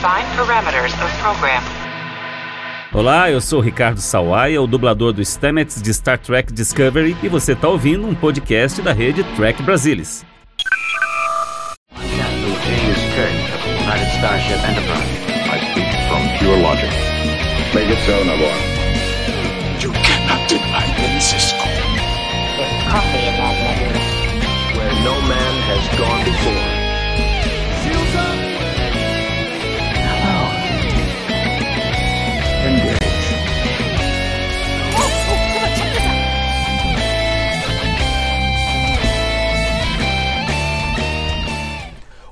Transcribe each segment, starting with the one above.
Define parameters of program. Olá, eu sou Ricardo Sawaia, o dublador do Stamets de Star Trek Discovery, e você está ouvindo um podcast da rede Trek Brasilis. You cannot deny me, Cisco. There's coffee in that nebula. Where no man has gone before.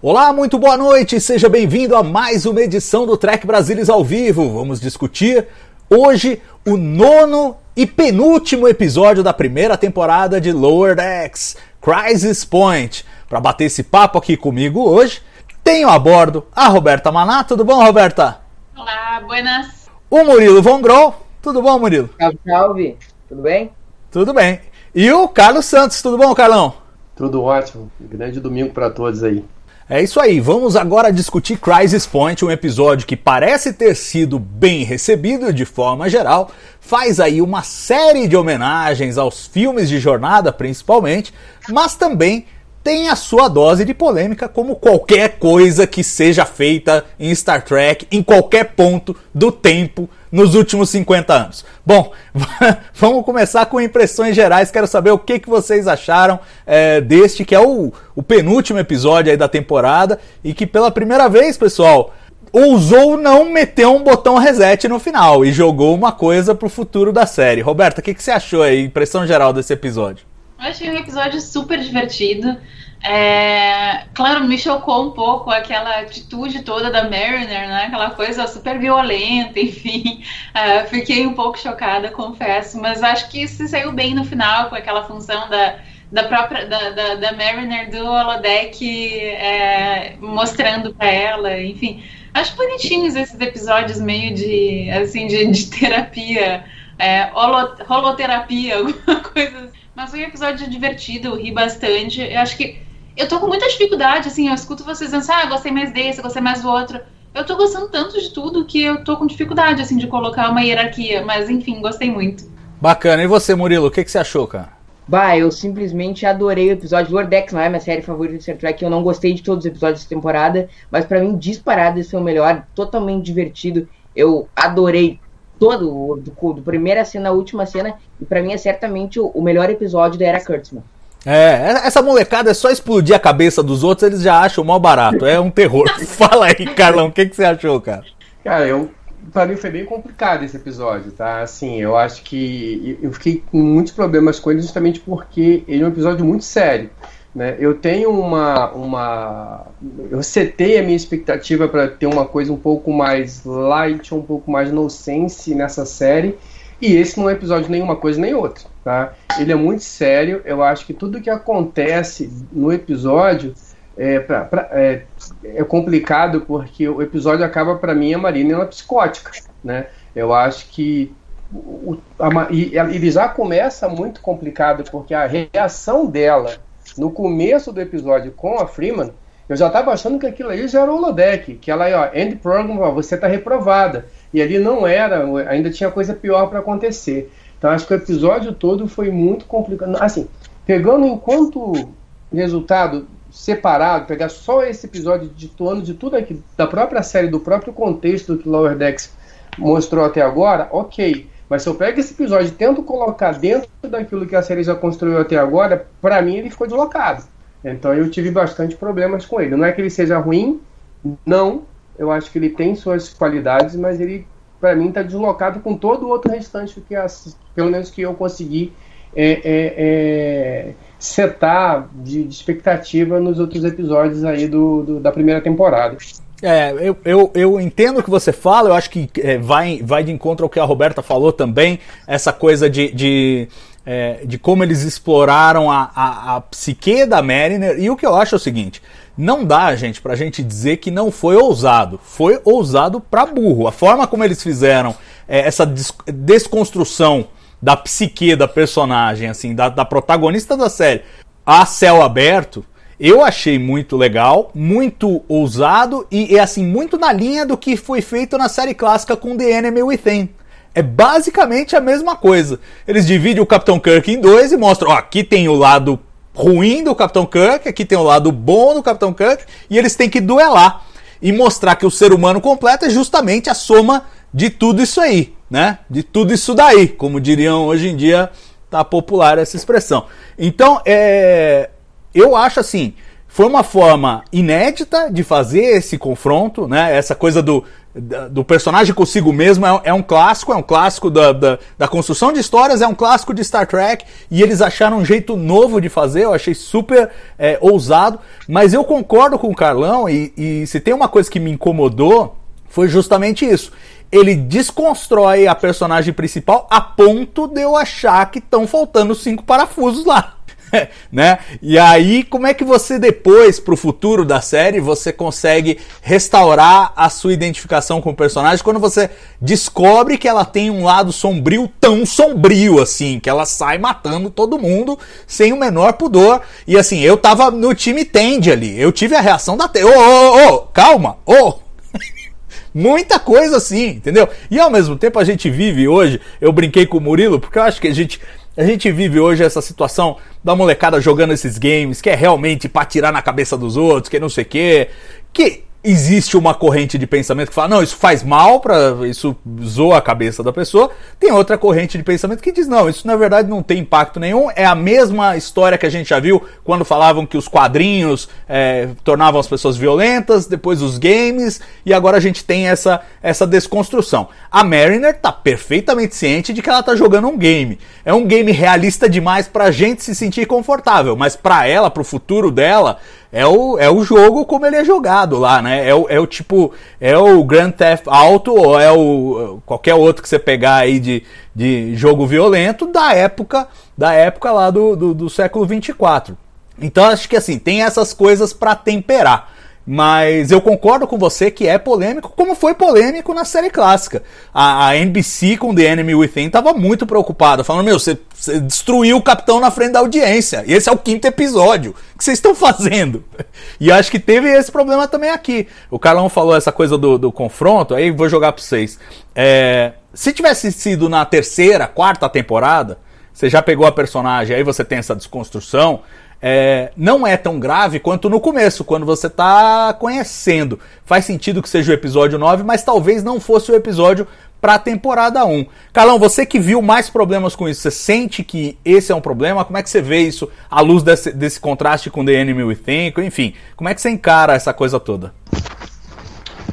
Olá, muito boa noite, seja bem-vindo a mais uma edição do Trek Brasilis ao vivo. Vamos discutir hoje o nono e penúltimo episódio da primeira temporada de Lower Decks, Crisis Point. Para bater esse papo aqui comigo hoje, tenho a bordo a Roberta Maná. Tudo bom, Roberta? Olá, buenas. O Murilo Von Grol. Tudo bom, Murilo? Salve, salve. Tudo bem? Tudo bem. E o Carlos Santos. Tudo bom, Carlão? Tudo ótimo. Grande domingo para todos aí. É isso aí, vamos agora discutir Crisis Point, um episódio que parece ter sido bem recebido de forma geral, faz aí uma série de homenagens aos filmes de jornada principalmente, mas também tem a sua dose de polêmica, como qualquer coisa que seja feita em Star Trek, em qualquer ponto do tempo nos últimos 50 anos. Bom, vamos começar com impressões gerais. Quero saber o que, que vocês acharam é, deste, que é o, o penúltimo episódio aí da temporada e que pela primeira vez, pessoal, ousou não meter um botão reset no final e jogou uma coisa pro futuro da série. Roberta, o que, que você achou aí, impressão geral desse episódio? Eu achei um episódio super divertido. É, claro, me chocou um pouco aquela atitude toda da Mariner, né? Aquela coisa super violenta, enfim. É, fiquei um pouco chocada, confesso, mas acho que se saiu bem no final com aquela função da, da própria da, da, da Mariner do holodeck é, mostrando para ela, enfim. Acho bonitinhos esses episódios meio de assim de, de terapia, é, holo, holoterapia, alguma coisa assim. Mas foi um episódio divertido, eu ri bastante. Eu acho que. Eu tô com muita dificuldade, assim, eu escuto vocês dizendo, ah, gostei mais desse, gostei mais do outro. Eu tô gostando tanto de tudo que eu tô com dificuldade, assim, de colocar uma hierarquia. Mas, enfim, gostei muito. Bacana. E você, Murilo, o que, que você achou, cara? Bah, eu simplesmente adorei o episódio. Lord Dex não é minha série favorita de Star Trek. Eu não gostei de todos os episódios dessa temporada. Mas para mim, disparado, esse foi o melhor. Totalmente divertido. Eu adorei todo, do, do primeira cena à última cena. E para mim é certamente o, o, melhor episódio da Era Kurtzman. É, essa molecada é só explodir a cabeça dos outros, eles já acham mal barato. É um terror. Fala aí, Carlão, o que, que você achou, cara? Cara, eu, pra mim foi bem complicado esse episódio, tá? Assim, eu acho que eu fiquei com muitos problemas com ele justamente porque ele é um episódio muito sério. Né? Eu tenho uma, uma. Eu setei a minha expectativa para ter uma coisa um pouco mais light, um pouco mais nonsense nessa série. E esse não é episódio nenhuma coisa nem outra. Tá? Ele é muito sério. Eu acho que tudo que acontece no episódio é, pra, pra, é, é complicado porque o episódio acaba para mim a Marina é uma psicótica. Né? Eu acho que o, a, e, ele já começa muito complicado porque a reação dela no começo do episódio com a Freeman, eu já estava achando que aquilo ali já era o holodeck, que ela aí, ó, end program, ó, você está reprovada. E ali não era, ainda tinha coisa pior para acontecer. Então acho que o episódio todo foi muito complicado. Assim, pegando enquanto resultado separado, pegar só esse episódio ditoando de tudo aqui, da própria série, do próprio contexto que Lower Decks mostrou até agora, ok. Mas se eu pego esse episódio e tento colocar dentro daquilo que a série já construiu até agora, para mim ele ficou deslocado. Então eu tive bastante problemas com ele. Não é que ele seja ruim, não. Eu acho que ele tem suas qualidades, mas ele, para mim, está deslocado com todo o outro restante que, as, pelo menos que eu consegui é, é, é, setar de, de, expectativa nos outros episódios aí do, do da primeira temporada. É, eu, eu, eu entendo o que você fala, eu acho que é, vai, vai de encontro ao que a Roberta falou também, essa coisa de, de, é, de como eles exploraram a, a, a, psique da Mariner, e o que eu acho é o seguinte, não dá, gente, pra gente dizer que não foi ousado, foi ousado pra burro. A forma como eles fizeram é, essa des desconstrução da psique da personagem, assim, da, da protagonista da série, a céu aberto, Eu achei muito legal, muito ousado e, e assim, muito na linha do que foi feito na série clássica com The Enemy Within. É basicamente a mesma coisa. Eles dividem o Capitão Kirk em dois e mostram, ó, aqui tem o lado ruim do Capitão Kirk, aqui tem o lado bom do Capitão Kirk, e eles têm que duelar e mostrar que o ser humano completo é justamente a soma de tudo isso aí, né? De tudo isso daí, como diriam hoje em dia, tá popular essa expressão. Então, é, eu acho assim, foi uma forma inédita de fazer esse confronto, né? Essa coisa do, do personagem consigo mesmo é, é um clássico, é um clássico da, da, da, construção de histórias, é um clássico de Star Trek, e eles acharam um jeito novo de fazer, eu achei super é, ousado, mas eu concordo com o Carlão, e, e se tem uma coisa que me incomodou, foi justamente isso. Ele desconstrói a personagem principal a ponto de eu achar que estão faltando cinco parafusos lá. né? E aí, como é que você depois, pro futuro da série, você consegue restaurar a sua identificação com o personagem quando você descobre que ela tem um lado sombrio tão sombrio assim, que ela sai matando todo mundo sem o menor pudor. E assim, eu tava no time Tende ali, eu tive a reação da. Ô, ô, ô, calma, ô! Muita coisa assim, entendeu? E ao mesmo tempo a gente vive hoje, eu brinquei com o Murilo, porque eu acho que a gente a gente vive hoje essa situação da molecada jogando esses games, que é realmente para tirar na cabeça dos outros, que não sei o quê. Que existe uma corrente de pensamento que fala, não, isso faz mal, para isso zoa a cabeça da pessoa. Tem outra corrente de pensamento que diz, não, isso na verdade não tem impacto nenhum. É a mesma história que a gente já viu quando falavam que os quadrinhos é, tornavam as pessoas violentas, depois os games, e agora a gente tem essa, essa desconstrução. A Mariner tá perfeitamente ciente de que ela tá jogando um game. É um game realista demais pra gente se sentir confortável, mas pra ela, pro futuro dela, é o, é o jogo como ele é jogado lá, né? É o, é o tipo, é o Grand Theft Auto ou é o qualquer outro que você pegar aí de, de jogo violento da época, da época lá do, do, do século 24. Então acho que assim, tem essas coisas para temperar. Mas eu concordo com você que é polêmico, como foi polêmico na série clássica. A, a NBC com The Enemy Within estava muito preocupada, falando: Meu, você, destruiu o capitão na frente da audiência. E esse é o quinto episódio. O que vocês estão fazendo? E acho que teve esse problema também aqui. O Carlão falou essa coisa do, do confronto, aí vou jogar para vocês. É, se tivesse sido na terceira, quarta temporada, você já pegou a personagem, aí você tem essa desconstrução é, não é tão grave quanto no começo, quando você está conhecendo. Faz sentido que seja o episódio 9, mas talvez não fosse o episódio para a temporada 1. Carlão, você que viu mais problemas com isso, você sente que esse é um problema? Como é que você vê isso à luz desse, desse contraste com The Enemy Within? Enfim, como é que você encara essa coisa toda?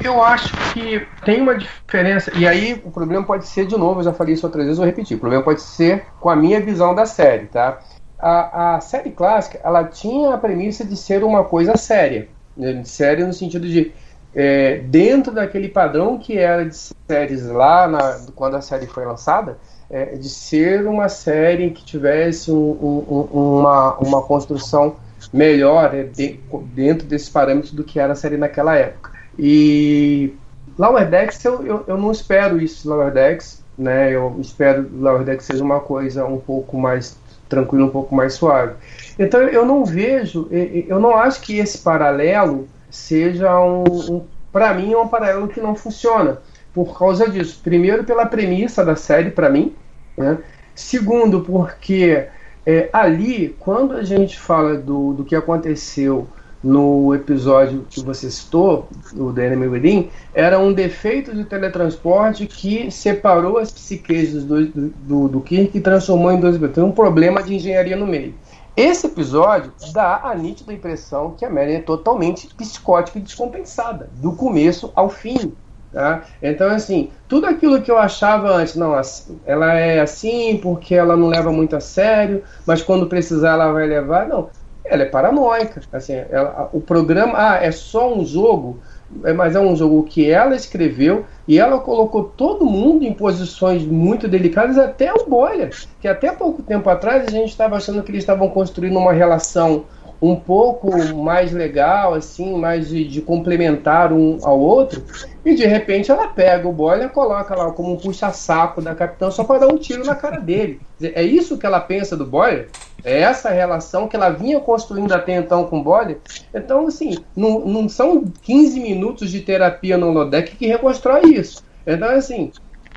Eu acho que tem uma diferença, e aí o problema pode ser, de novo, eu já falei isso outras vezes, vou repetir, o problema pode ser com a minha visão da série, tá? A, a série clássica ela tinha a premissa de ser uma coisa séria. Né? Séria no sentido de é, dentro daquele padrão que era de séries lá na, quando a série foi lançada, é, de ser uma série que tivesse um, um, uma, uma construção melhor é, de, dentro desses parâmetros do que era a série naquela época. E Lower Decks, eu, eu, eu não espero isso Lower Decks, né? Eu espero Lower Decks seja uma coisa um pouco mais tranquilo, um pouco mais suave. Então eu não vejo, eu não acho que esse paralelo seja um, um para mim é um paralelo que não funciona por causa disso. Primeiro pela premissa da série para mim, né? Segundo porque é, ali quando a gente fala do, do que aconteceu no episódio que você citou, o The Enemy era um defeito de teletransporte que separou as psiques do, do, do Kirk e transformou em dois. Tem um problema de engenharia no meio. Esse episódio dá a nítida impressão que a Mary é totalmente psicótica e descompensada, do começo ao fim. Tá? Então, assim, tudo aquilo que eu achava antes, não, ela é assim porque ela não leva muito a sério, mas quando precisar ela vai levar. Não, ela é paranoica. Assim, ela, o programa, ah, é só um jogo, é, mas é um jogo que ela escreveu e ela colocou todo mundo em posições muito delicadas, até o Boiler, que até pouco tempo atrás a gente estava achando que eles estavam construindo uma relação um pouco mais legal, assim, mais de, de, complementar um ao outro, e de repente ela pega o Boiler coloca lá como um puxa-saco da capitã só para dar um tiro na cara dele. É isso que ela pensa do Boiler? É essa relação que ela vinha construindo até então com o Boller. Então, assim, não, não são 15 minutos de terapia no Lodeck que reconstrói isso. Então, assim,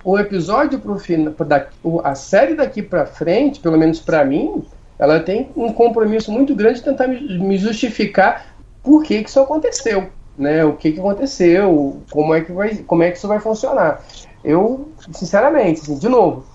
o episódio pro final, a série daqui para frente, pelo menos para mim, ela tem um compromisso muito grande de tentar me justificar por que, que isso aconteceu, né? O que, que aconteceu, como é que vai, como é que isso vai funcionar. Eu, sinceramente, assim, de novo,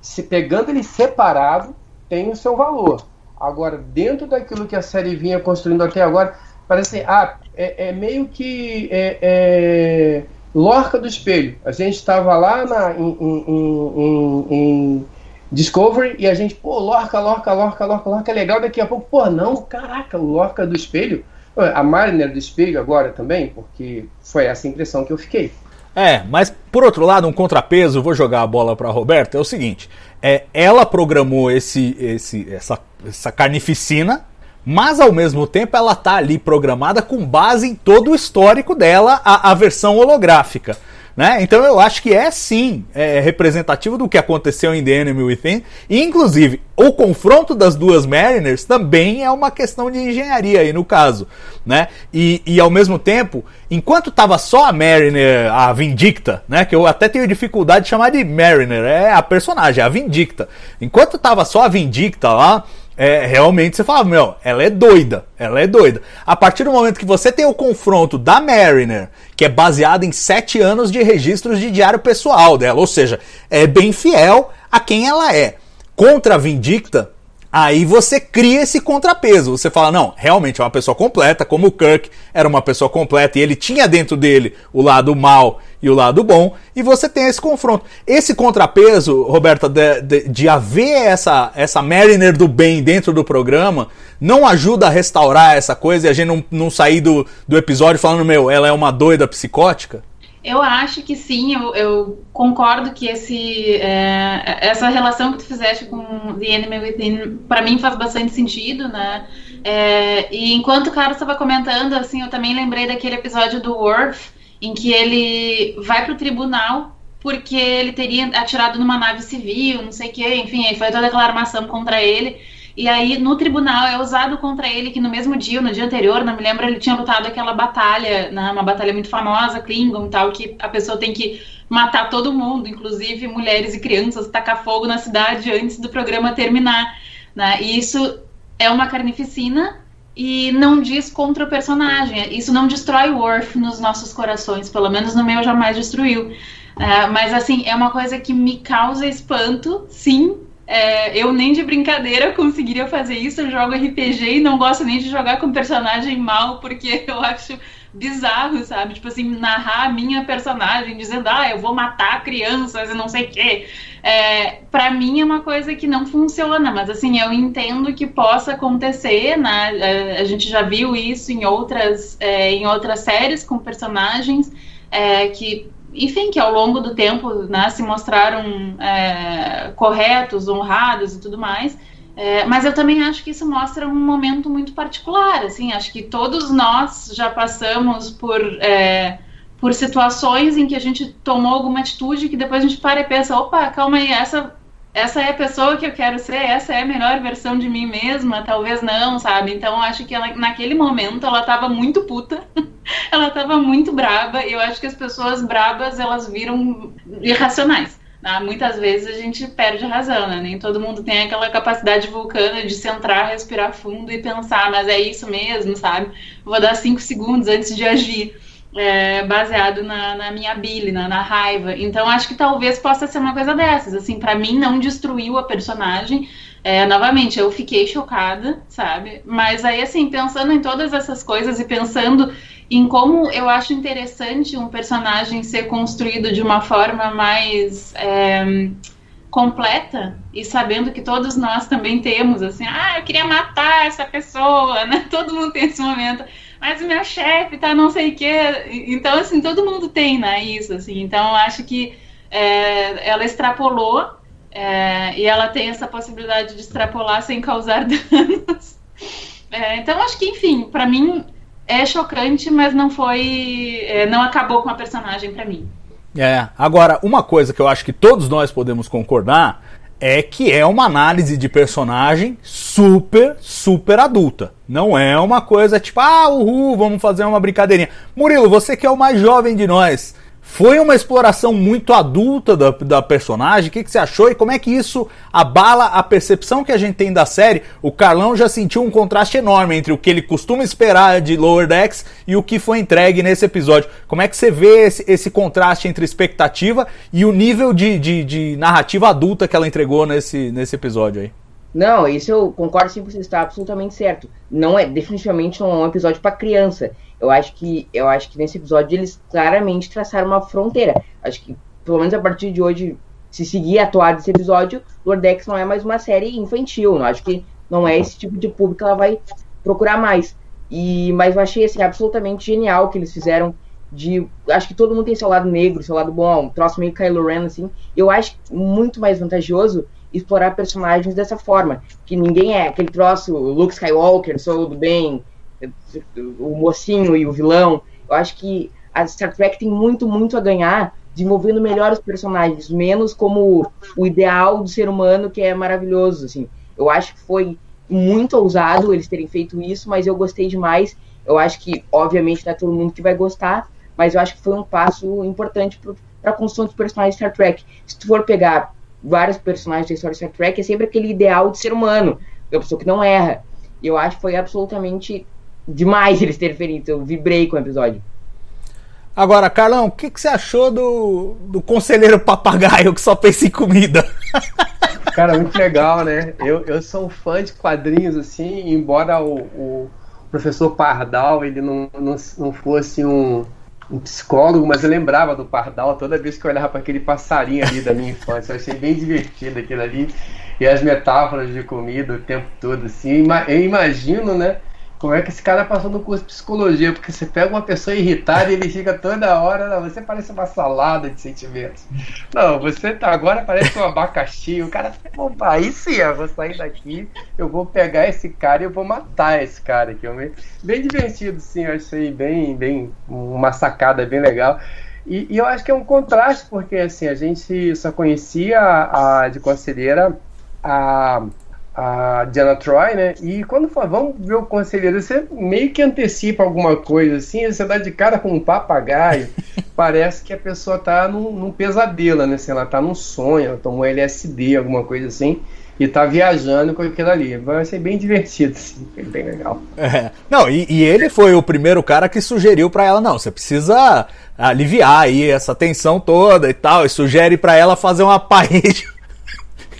se pegando ele separado, tem o seu valor. Agora, dentro daquilo que a série vinha construindo até agora, parece ah, é, é meio que é, é, Lorca do espelho. A gente estava lá na, em, em, em, em, Discovery e a gente, pô, Lorca, Lorca, Lorca, Lorca, Lorca é legal. Daqui a pouco, pô, não, caraca, Lorca do espelho. A Mariner do espelho agora também, porque foi essa impressão que eu fiquei. É, mas por outro lado, um contrapeso, vou jogar a bola para Roberta, é o seguinte: é, ela programou esse, esse, essa, essa carnificina, mas ao mesmo tempo ela tá ali programada com base em todo o histórico dela, a, a versão holográfica. Né? Então eu acho que é sim é, representativo do que aconteceu em The Enemy Within. E, inclusive, o confronto das duas Mariners também é uma questão de engenharia aí no caso. Né? E, e ao mesmo tempo, enquanto tava só a Mariner, a Vindicta, né? Que eu até tenho dificuldade de chamar de Mariner, é a personagem, a Vindicta. Enquanto tava só a Vindicta lá é, realmente você fala, meu, ela é doida, ela é doida. A partir do momento que você tem o confronto da Mariner, que é baseado em sete anos de registros de diário pessoal dela, ou seja, é bem fiel a quem ela é, contra a Vindicta, Aí você cria esse contrapeso. Você fala, não, realmente é uma pessoa completa, como o Kirk era uma pessoa completa e ele tinha dentro dele o lado mal e o lado bom, e você tem esse confronto. Esse contrapeso, Roberta, de, de, de haver essa, essa Mariner do bem dentro do programa, não ajuda a restaurar essa coisa e a gente não, não sair do, do episódio falando, meu, ela é uma doida psicótica? Eu acho que sim, eu, eu concordo que esse, é, essa relação que tu fizeste com The Enemy Within, para mim faz bastante sentido, né? É, e enquanto o cara estava comentando, assim, eu também lembrei daquele episódio do Worf, em que ele vai pro tribunal porque ele teria atirado numa nave civil, não sei o que, enfim, aí foi toda aquela armação contra ele. E aí, no tribunal, é usado contra ele que no mesmo dia, no dia anterior, não me lembro, ele tinha lutado aquela batalha, né, uma batalha muito famosa, Klingon e tal, que a pessoa tem que matar todo mundo, inclusive mulheres e crianças, tacar fogo na cidade antes do programa terminar. Né? E isso é uma carnificina e não diz contra o personagem. Isso não destrói o Worf nos nossos corações, pelo menos no meu jamais destruiu. Uh, mas assim, é uma coisa que me causa espanto, sim, é, eu nem de brincadeira conseguiria fazer isso. Eu jogo RPG e não gosto nem de jogar com personagem mal, porque eu acho bizarro, sabe? Tipo assim, narrar a minha personagem dizendo, ah, eu vou matar crianças e não sei o quê. É, pra mim é uma coisa que não funciona, mas assim, eu entendo que possa acontecer, né? É, a gente já viu isso em outras, é, em outras séries com personagens é, que enfim, que ao longo do tempo né, se mostraram é, corretos, honrados e tudo mais. É, mas eu também acho que isso mostra um momento muito particular. Assim, acho que todos nós já passamos por, é, por situações em que a gente tomou alguma atitude que depois a gente para e pensa: opa, calma aí, essa essa é a pessoa que eu quero ser, essa é a melhor versão de mim mesma, talvez não, sabe? Então acho que ela, naquele momento ela tava muito puta, ela tava muito braba, e eu acho que as pessoas brabas elas viram irracionais. Né? Muitas vezes a gente perde a razão, né? Nem todo mundo tem aquela capacidade vulcana de centrar, respirar fundo e pensar, mas é isso mesmo, sabe? Vou dar cinco segundos antes de agir é, baseado na, na, minha bile, na, na, raiva. Então acho que talvez possa ser uma coisa dessas. Assim, para mim não destruiu a personagem. É, novamente, eu fiquei chocada, sabe? Mas aí, assim, pensando em todas essas coisas e pensando em como eu acho interessante um personagem ser construído de uma forma mais é, completa e sabendo que todos nós também temos, assim, ah, eu queria matar essa pessoa, né? Todo mundo tem esse momento mas o meu chefe tá não sei o quê. Então, assim, todo mundo tem, né, isso, assim. Então, eu acho que é, ela extrapolou é, e ela tem essa possibilidade de extrapolar sem causar danos. É, então, acho que, enfim, para mim é chocante, mas não foi. É, não acabou com a personagem para mim. É, agora, uma coisa que eu acho que todos nós podemos concordar é que é uma análise de personagem super, super adulta. Não é uma coisa tipo, ah, uhul, vamos fazer uma brincadeirinha. Murilo, você que é o mais jovem de nós, foi uma exploração muito adulta da, da personagem. O que, que, você achou e como é que isso abala a percepção que a gente tem da série? O Carlão já sentiu um contraste enorme entre o que ele costuma esperar de Lower Decks e o que foi entregue nesse episódio. Como é que você vê esse, esse contraste entre expectativa e o nível de, de, de, narrativa adulta que ela entregou nesse, nesse episódio aí? Não, isso eu concordo sim, você está absolutamente certo. Não é, definitivamente não é um episódio para criança eu acho que eu acho que nesse episódio eles claramente traçaram uma fronteira. Acho que pelo menos a partir de hoje, se seguir atuar desse episódio, Lordex não é mais uma série infantil. Não acho que não é esse tipo de público que ela vai procurar mais. E mas eu achei assim absolutamente genial o que eles fizeram de acho que todo mundo tem seu lado negro, seu lado bom, um troço meio Kylo Ren assim. Eu acho muito mais vantajoso explorar personagens dessa forma, que ninguém é aquele troço Luke Skywalker, sou do bem, o mocinho e o vilão. Eu acho que a Star Trek tem muito, muito a ganhar desenvolvendo melhor os personagens, menos como o ideal do ser humano que é maravilhoso, assim. Eu acho que foi muito ousado eles terem feito isso, mas eu gostei demais. Eu acho que, obviamente, não é todo mundo que vai gostar, mas eu acho que foi um passo importante para a construção dos personagens de Star Trek. Se tu for pegar vários personagens da história de Star Trek, é sempre aquele ideal de ser humano, a pessoa que não erra. E eu acho que foi absolutamente demais eles terem feito. Eu vibrei com o episódio. Agora, Carlão, o que, que, você achou do, do conselheiro papagaio que só pensa em comida? Cara, muito legal, né? Eu, eu sou um fã de quadrinhos, assim, embora o, o professor Pardal ele não, não, não fosse um, um psicólogo, mas eu lembrava do Pardal toda vez que eu olhava para aquele passarinho ali da minha infância. Eu achei bem divertido aquilo ali. E as metáforas de comida o tempo todo, assim. Eu imagino, né? Como é que esse cara passou no curso de psicologia, porque você pega uma pessoa irritada e ele fica toda hora, não, você parece uma salada de sentimentos. Não, você tá, agora parece um abacaxi. O cara, opa, aí sim, eu vou sair daqui, eu vou pegar esse cara e eu vou matar esse cara aqui. Bem divertido, sim, eu achei bem, bem, uma sacada bem legal. E, e eu acho que é um contraste, porque assim, a gente só conhecia a, a de conselheira a a Diana Troy, né? E quando fala, vamos ver o conselheiro, você meio que antecipa alguma coisa assim, você dá de cara com um papagaio, parece que a pessoa tá num, num pesadelo, né? Se ela tá num sonho, ela tomou LSD, alguma coisa assim, e tá viajando com aquilo ali. Vai ser bem divertido, assim, bem legal. É. Não, e, e, ele foi o primeiro cara que sugeriu para ela, não, você precisa aliviar aí essa tensão toda e tal, e sugere para ela fazer uma parede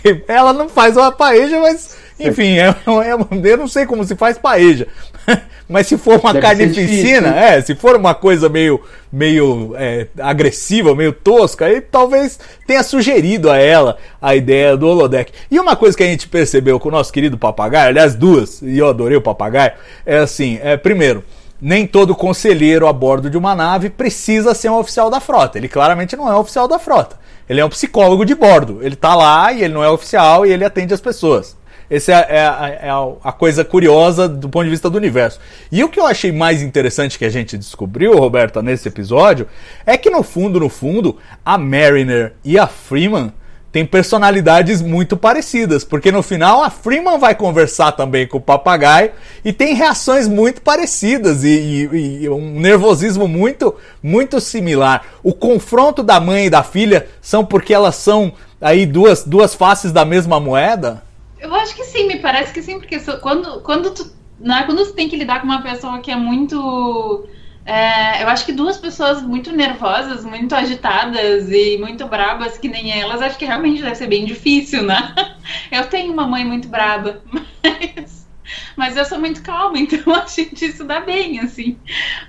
ela não faz uma paeja, mas enfim, é, é, eu não sei como se faz paeja. Mas se for uma Deve carnificina, é, se for uma coisa meio, meio é, agressiva, meio tosca, aí talvez tenha sugerido a ela a ideia do holodeck. E uma coisa que a gente percebeu com o nosso querido papagaio, aliás, duas, e eu adorei o papagaio, é assim, é, primeiro, nem todo conselheiro a bordo de uma nave precisa ser um oficial da frota. Ele claramente não é um oficial da frota. Ele é um psicólogo de bordo. Ele tá lá e ele não é oficial e ele atende as pessoas. Essa é, é, é a coisa curiosa do ponto de vista do universo. E o que eu achei mais interessante que a gente descobriu, Roberta, nesse episódio, é que no fundo, no fundo, a Mariner e a Freeman tem personalidades muito parecidas, porque no final a Freeman vai conversar também com o papagaio e tem reações muito parecidas e, e, e, um nervosismo muito muito similar. O confronto da mãe e da filha são porque elas são aí duas, duas faces da mesma moeda? Eu acho que sim, me parece que sim, porque quando, quando tu, né, quando tu tem que lidar com uma pessoa que é muito é, eu acho que duas pessoas muito nervosas, muito agitadas e muito brabas que nem elas, acho que realmente deve ser bem difícil, né? Eu tenho uma mãe muito braba, mas, mas eu sou muito calma, então a gente se dá bem, assim.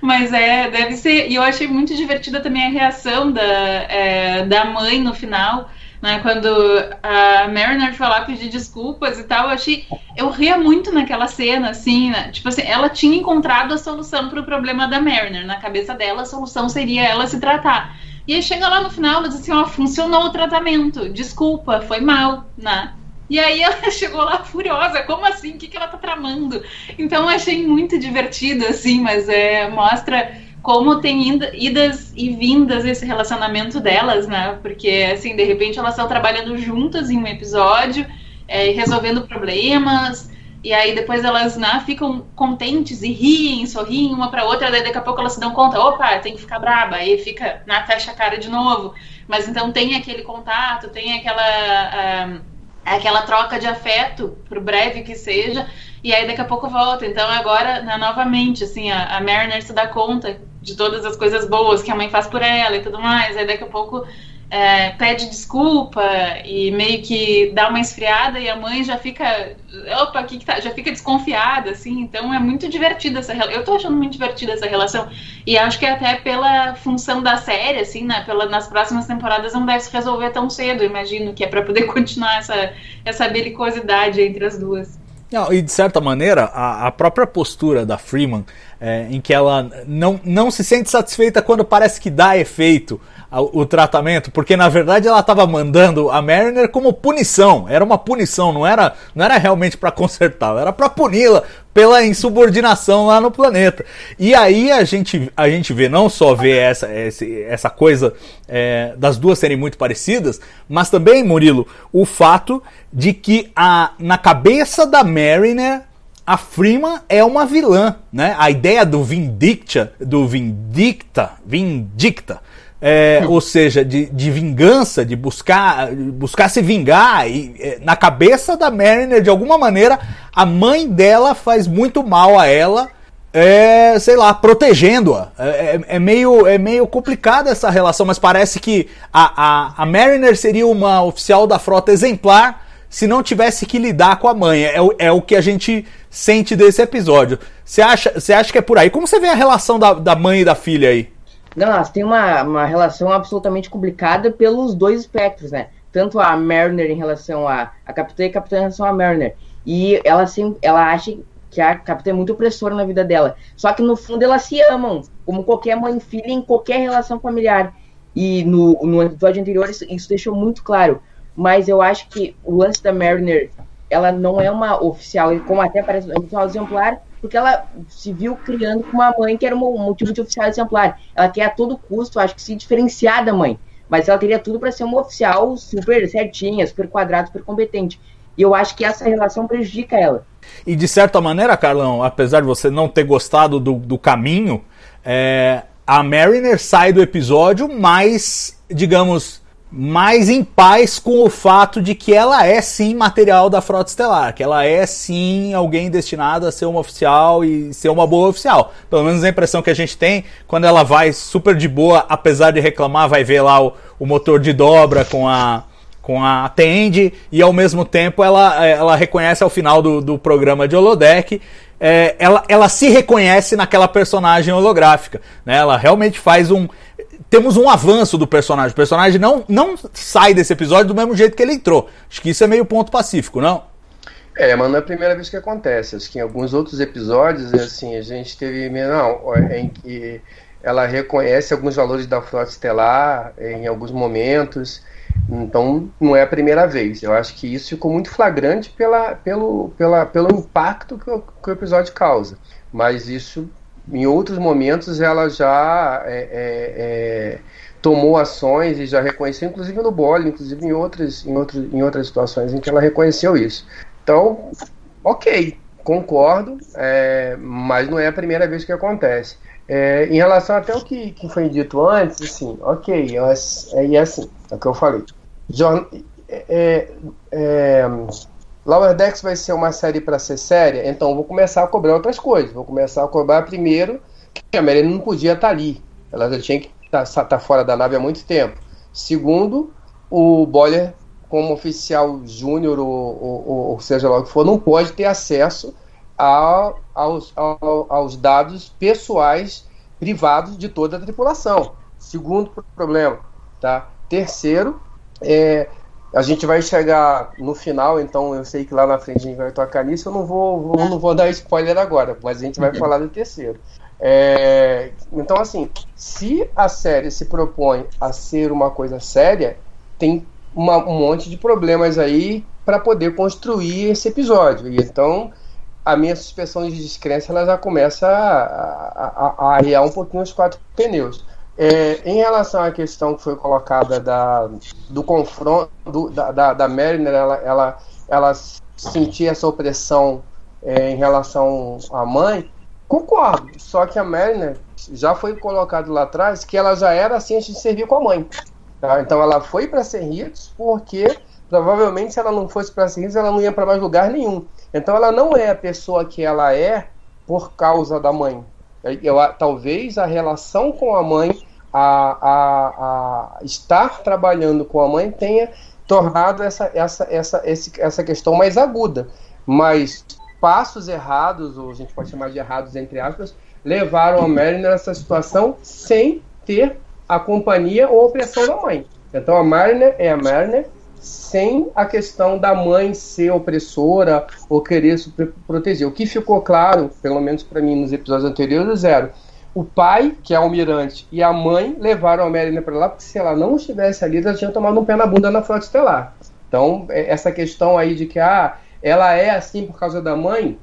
Mas é, deve ser. E eu achei muito divertida também a reação da, é, da mãe no final né? Quando a Mariner foi lá pedir desculpas e tal, eu achei. Eu ria muito naquela cena, assim, né? Tipo assim, ela tinha encontrado a solução para o problema da Mariner. Na cabeça dela, a solução seria ela se tratar. E aí chega lá no final, ela diz assim: ó, funcionou o tratamento, desculpa, foi mal, né? E aí ela chegou lá furiosa, como assim? O que, que ela tá tramando? Então eu achei muito divertido, assim, mas é, mostra como tem idas e vindas esse relacionamento delas, né? Porque, assim, de repente elas estão trabalhando juntas em um episódio, é, resolvendo problemas, e aí depois elas né, ficam contentes e riem, sorriem uma para outra, daí daqui a pouco elas se dão conta, opa, tem que ficar braba, aí fica, né, fecha a cara de novo. Mas então tem aquele contato, tem aquela. Uh, aquela troca de afeto, por breve que seja, e aí daqui a pouco volta. Então agora, né, novamente, assim, a, a Mariner se dá conta de todas as coisas boas que a mãe faz por ela e tudo mais. Aí daqui a pouco é, pede desculpa e meio que dá uma esfriada e a mãe já fica, opa, que, que tá? Já fica desconfiada, assim. Então é muito divertida essa relação. Eu tô achando muito divertida essa relação. E acho que até pela função da série, assim, né? Pela, nas próximas temporadas não deve se resolver tão cedo, imagino, que é para poder continuar essa, essa belicosidade entre as duas. Não, e de certa maneira, a, a própria postura da Freeman, é, em que ela não, não se sente satisfeita quando parece que dá efeito o, tratamento, porque na verdade ela estava mandando a Mariner como punição, era uma punição, não era, não era realmente para consertar, era para puni-la pela insubordinação lá no planeta. E aí a gente, a gente vê, não só vê essa, essa coisa é, das duas serem muito parecidas, mas também, Murilo, o fato de que a, na cabeça da Mariner a Freeman é uma vilã, né? A ideia do Vindicta, do Vindicta, Vindicta, é, ou seja, de, de vingança, de buscar, buscar se vingar. E, é, na cabeça da Mariner, de alguma maneira, a mãe dela faz muito mal a ela, é, sei lá, protegendo-a. É, é, é, meio, é meio complicada essa relação, mas parece que a, a, a Mariner seria uma oficial da frota exemplar se não tivesse que lidar com a mãe. É, é o que a gente sente desse episódio. Você acha, você acha que é por aí? Como você vê a relação da, da mãe e da filha aí? Não, elas têm uma, uma relação absolutamente complicada pelos dois espectros, né? Tanto a Mariner em relação a, a Capitã e a Capitã em relação a Mariner. E ela, sempre, ela acha que a Capitã é muito opressora na vida dela. Só que no fundo elas se amam, como qualquer mãe e filha em qualquer relação familiar. E no, no episódio anterior isso, isso deixou muito claro. Mas eu acho que o lance da Mariner, ela não é uma oficial, como até parece uma oficial exemplar, porque ela se viu criando com uma mãe que era um motivo de oficial exemplar. Ela quer a todo custo, acho que, se diferenciar da mãe. Mas ela teria tudo para ser uma oficial super certinha, super quadrada, super competente. E eu acho que essa relação prejudica ela. E de certa maneira, Carlão, apesar de você não ter gostado do, do caminho, é, a Mariner sai do episódio mais, digamos, mais em paz com o fato de que ela é sim material da Frota Estelar, que ela é sim alguém destinado a ser uma oficial e ser uma boa oficial. Pelo menos a impressão que a gente tem quando ela vai super de boa, apesar de reclamar, vai ver lá o, o motor de dobra com a com a Tende e ao mesmo tempo ela, ela reconhece ao final do, do programa de holodeck é, ela, ela se reconhece naquela personagem holográfica. Né? Ela realmente faz um temos um avanço do personagem. O personagem não, não sai desse episódio do mesmo jeito que ele entrou. Acho que isso é meio ponto pacífico, não? É, mas não é a primeira vez que acontece. Acho que em alguns outros episódios, assim, a gente teve. Não, em que ela reconhece alguns valores da frota estelar em alguns momentos. Então, não é a primeira vez. Eu acho que isso ficou muito flagrante pela, pelo, pela, pelo impacto que o, que o episódio causa. Mas isso em outros momentos ela já é, é, é, tomou ações e já reconheceu, inclusive no bolo, inclusive em outras, em, outros, em outras situações em que ela reconheceu isso. Então, ok, concordo, é, mas não é a primeira vez que acontece. É, em relação até o que, que foi dito antes, assim, ok, é, é assim, é o que eu falei. Jorn é, é, Lower Decks vai ser uma série para ser séria, então vou começar a cobrar outras coisas. Vou começar a cobrar primeiro que a Marina não podia estar tá ali. Ela já tinha que estar tá, tá fora da nave há muito tempo. Segundo, o Boiler, como oficial júnior ou, ou, ou, seja lá o que for, não pode ter acesso a, aos, aos dados pessoais privados de toda a tripulação. Segundo problema. Tá? Terceiro, é, a gente vai chegar no final, então eu sei que lá na frente a gente vai tocar nisso. Eu não vou, eu não vou dar spoiler agora, mas a gente vai falar do terceiro. É, então, assim, se a série se propõe a ser uma coisa séria, tem uma, um monte de problemas aí para poder construir esse episódio. Então, a minha suspensão de descrença ela já começa a, a, a, a arriar um pouquinho os quatro pneus. É, em relação à questão que foi colocada da, do confronto do, da, da, da Mariner, ela, ela, ela sentir essa opressão é, em relação à mãe, concordo. Só que a Mariner já foi colocado lá atrás que ela já era assim antes de servir com a mãe. Tá? Então ela foi para Serritos porque provavelmente se ela não fosse para Serritos ela não ia para mais lugar nenhum. Então ela não é a pessoa que ela é por causa da mãe. Eu, talvez a relação com a mãe, a, a, a estar trabalhando com a mãe tenha tornado essa, essa, essa, esse, essa questão mais aguda. Mas passos errados, ou a gente pode chamar de errados entre aspas, levaram a Mary nessa situação sem ter a companhia ou a opressão da mãe. Então a Mariner é a Mariner sem a questão da mãe ser opressora ou querer se proteger. O que ficou claro, pelo menos para mim nos episódios anteriores, era o pai, que é almirante, e a mãe levaram a Mariner para lá, porque se ela não estivesse ali, ela tinha tomado um pé na bunda na frota estelar. Então, é, essa questão aí de que ah, ela é assim por causa da mãe,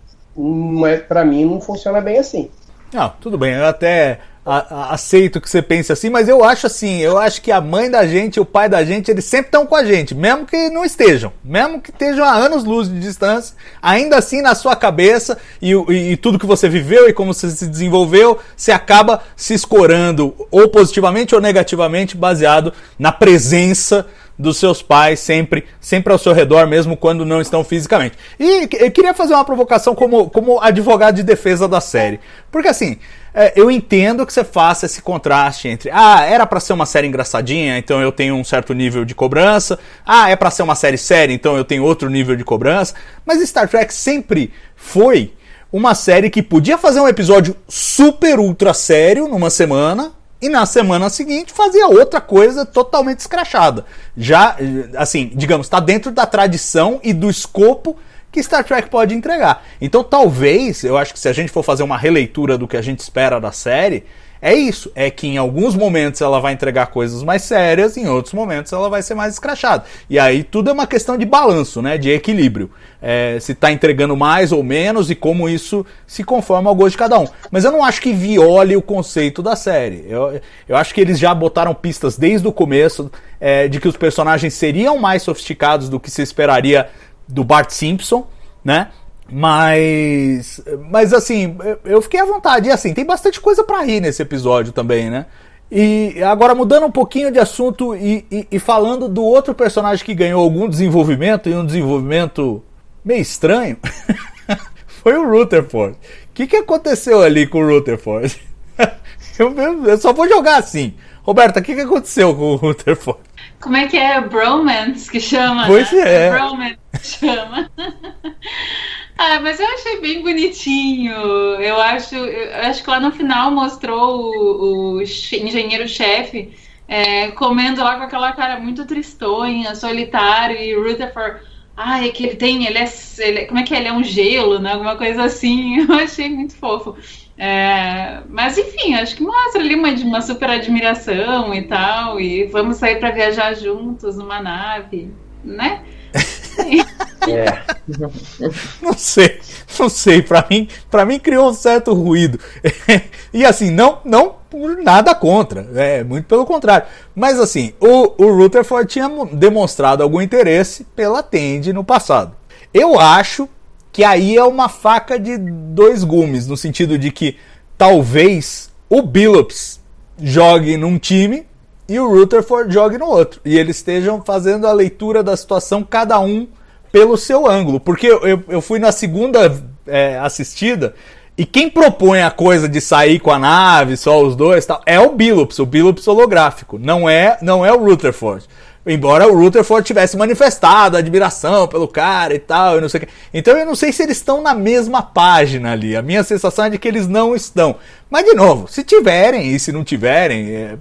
é, para mim não funciona bem assim. Não, tudo bem, eu até a, a, aceito que você pense assim, mas eu acho assim, eu acho que a mãe da gente e o pai da gente, eles sempre estão com a gente, mesmo que não estejam, mesmo que estejam a anos-luz de distância, ainda assim na sua cabeça e, e, e, tudo que você viveu e como você se desenvolveu, você acaba se escorando ou positivamente ou negativamente baseado na presença dos seus pais sempre, sempre ao seu redor, mesmo quando não estão fisicamente. E eu queria fazer uma provocação como, como advogado de defesa da série. Porque assim, é, eu entendo que você faça esse contraste entre, ah, era para ser uma série engraçadinha, então eu tenho um certo nível de cobrança. Ah, é para ser uma série séria, então eu tenho outro nível de cobrança. Mas Star Trek sempre foi uma série que podia fazer um episódio super ultra sério numa semana, e na semana seguinte fazia outra coisa totalmente escrachada. Já, assim, digamos, está dentro da tradição e do escopo que Star Trek pode entregar. Então, talvez, eu acho que se a gente for fazer uma releitura do que a gente espera da série, é isso, é que em alguns momentos ela vai entregar coisas mais sérias, em outros momentos ela vai ser mais escrachada. E aí tudo é uma questão de balanço, né, de equilíbrio. É, se está entregando mais ou menos e como isso se conforma ao gosto de cada um. Mas eu não acho que viole o conceito da série. Eu, eu acho que eles já botaram pistas desde o começo é, de que os personagens seriam mais sofisticados do que se esperaria do Bart Simpson, né? Mas. Mas assim, eu fiquei à vontade. E assim, tem bastante coisa para rir nesse episódio também, né? E agora mudando um pouquinho de assunto e, e, e, falando do outro personagem que ganhou algum desenvolvimento e um desenvolvimento meio estranho, foi o Rutherford. O que, que aconteceu ali com o Rutherford? eu, eu, só vou jogar assim. Roberta, o que, que aconteceu com o Rutherford? Como é que é? Bromance que chama? Pois né? é. Bromance que chama. Ah, mas eu achei bem bonitinho. Eu acho, eu acho que lá no final mostrou o, o engenheiro-chefe é, comendo lá com aquela cara muito tristonha, solitário, e Rutherford. Ah, é que ele tem, ele é, ele, como é que é? Ele é um gelo, né? Alguma coisa assim. Eu achei muito fofo. É, mas enfim, acho que mostra ali uma, uma super admiração e tal. E vamos sair para viajar juntos numa nave, né? É. Não sei, não sei. Para mim, para mim criou um certo ruído. e assim, não, não nada contra, é muito pelo contrário. Mas assim, o, o Rutherford tinha demonstrado algum interesse pela Tende no passado. Eu acho que aí é uma faca de dois gumes, no sentido de que talvez o Billups jogue num time e o Rutherford jogue no outro. E eles estejam fazendo a leitura da situação, cada um pelo seu ângulo. Porque eu, eu fui na segunda é, assistida. E quem propõe a coisa de sair com a nave, só os dois, tal, é o Billups, o Billups holográfico. Não é, não é o Rutherford. Embora o Rutherford tivesse manifestado admiração pelo cara e tal, e não sei o que. Então eu não sei se eles estão na mesma página ali. A minha sensação é de que eles não estão. Mas, de novo, se tiverem e se não tiverem, é,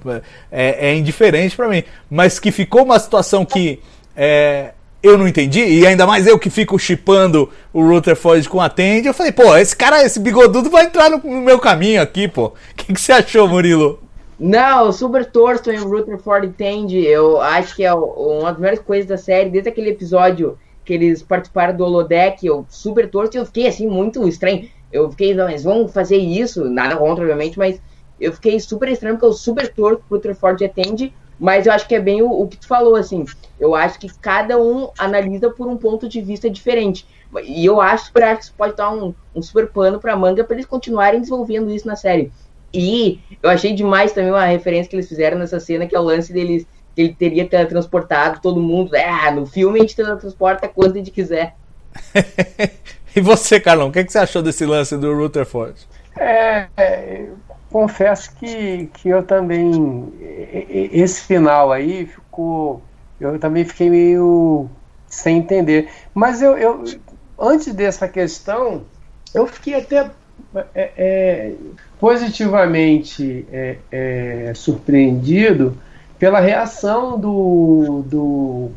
é, é indiferente para mim. Mas que ficou uma situação que é, eu não entendi, e ainda mais eu que fico chipando o Rutherford com a Tandy, eu falei, pô, esse cara, esse bigodudo vai entrar no, no meu caminho aqui, pô. O que, que você achou, Murilo? Não, super Thurston e o Rutherford entende. Eu acho que é uma das melhores coisas da série, desde aquele episódio que eles participaram do holodeck, eu super torço, e eu fiquei assim, muito estranho. Eu fiquei, não, eles vão fazer isso, nada contra, obviamente, mas eu fiquei super estranho, porque eu super torço pro Treford atende, mas eu acho que é bem o, o, que tu falou, assim. Eu acho que cada um analisa por um ponto de vista diferente. E eu acho que isso pode dar um, um super pano pra manga para eles continuarem desenvolvendo isso na série. E eu achei demais também uma referência que eles fizeram nessa cena, que é o lance deles que ele teria teletransportado todo mundo. Ah, no filme a gente teletransporta quando a gente quiser. e você, Carlão, o que, é que você achou desse lance do Rutherford? É, é, confesso que, que eu também. Esse final aí ficou. Eu também fiquei meio sem entender. Mas eu, eu antes dessa questão, eu fiquei até é, é, positivamente é, é surpreendido pela reação do, do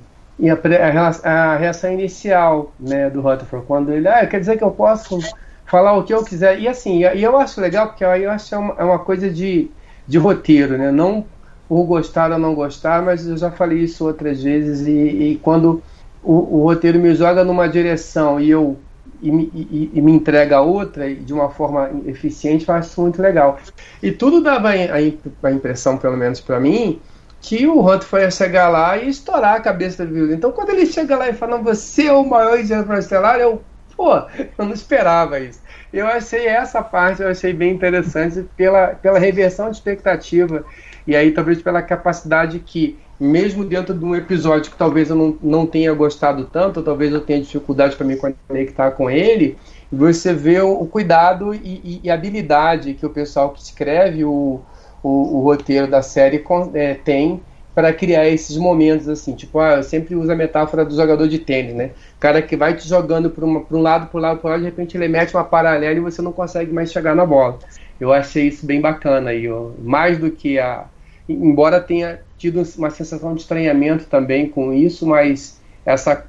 a, reação inicial né, do Rutherford, quando ele, ah, quer dizer que eu posso falar o que eu quiser. E assim, e eu acho legal, porque aí eu acho é uma, é uma coisa de, de roteiro, né? Não por gostar ou não gostar, mas eu já falei isso outras vezes, e, e quando o, o, roteiro me joga numa direção e eu e, e, e, me entrega outra de uma forma eficiente, eu acho muito legal. E tudo dava a, a impressão, pelo menos para mim, que o Hunter ia chegar lá e estourar a cabeça do violino. Então, quando ele chega lá e fala, você é o maior engenheiro estelar, eu, pô, eu não esperava isso. Eu achei essa parte, eu achei bem interessante pela, pela reversão de expectativa e aí talvez pela capacidade que, mesmo dentro de um episódio que talvez eu não, não tenha gostado tanto, talvez eu tenha dificuldade para me conectar com ele, você vê o, o cuidado e, e, habilidade que o pessoal que escreve o o, o roteiro da série é, tem para criar esses momentos assim, tipo, ah, eu sempre uso a metáfora do jogador de tênis, né? O cara que vai te jogando para um lado, para um lado, para lado, de repente ele mete uma paralela e você não consegue mais chegar na bola. Eu achei isso bem bacana aí, mais do que a, embora tenha tido uma sensação de estranhamento também com isso, mas essa,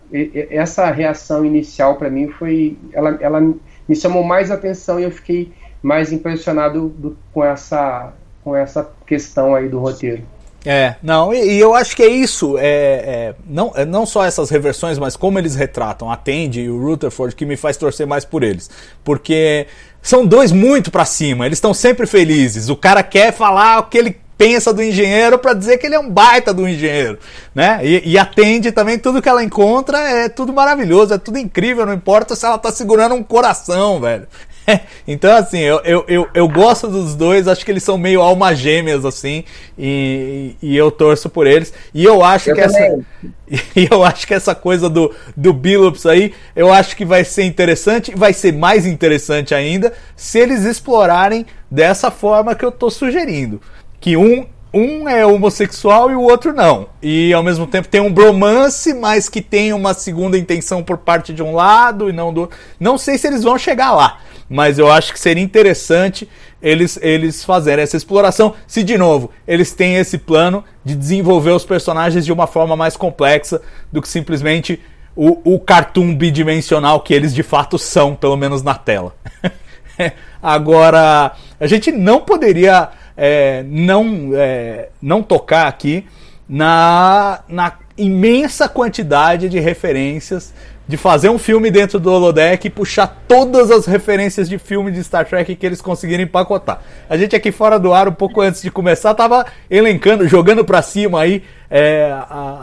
essa reação inicial para mim foi, ela, ela me chamou mais atenção e eu fiquei mais impressionado do, com essa com essa questão aí do roteiro. É, não, e, e eu acho que é isso, é, é, não, é não só essas reversões, mas como eles retratam a e o Rutherford que me faz torcer mais por eles. Porque são dois muito para cima, eles estão sempre felizes. O cara quer falar o que ele pensa do engenheiro para dizer que ele é um baita do engenheiro, né? E, e atende também tudo que ela encontra, é tudo maravilhoso, é tudo incrível, não importa se ela tá segurando um coração, velho. então, assim, eu, eu, eu, eu, gosto dos dois, acho que eles são meio alma gêmeas, assim, e, e eu torço por eles. E eu acho eu que também. essa. E eu acho que essa coisa do, do Billups aí, eu acho que vai ser interessante, vai ser mais interessante ainda, se eles explorarem dessa forma que eu tô sugerindo. Que um um é homossexual e o outro não. E ao mesmo tempo tem um bromance, mas que tem uma segunda intenção por parte de um lado e não do. Não sei se eles vão chegar lá mas eu acho que seria interessante eles, eles fazerem essa exploração. Se, de novo, eles têm esse plano de desenvolver os personagens de uma forma mais complexa do que simplesmente o, o cartoon bidimensional que eles de fato são, pelo menos na tela. Agora, a gente não poderia é, não, é, não tocar aqui na, na imensa quantidade de referências de fazer um filme dentro do holodeck e puxar todas as referências de filme de Star Trek que eles conseguirem empacotar. A gente aqui fora do ar, um pouco antes de começar, tava elencando, jogando para cima aí é,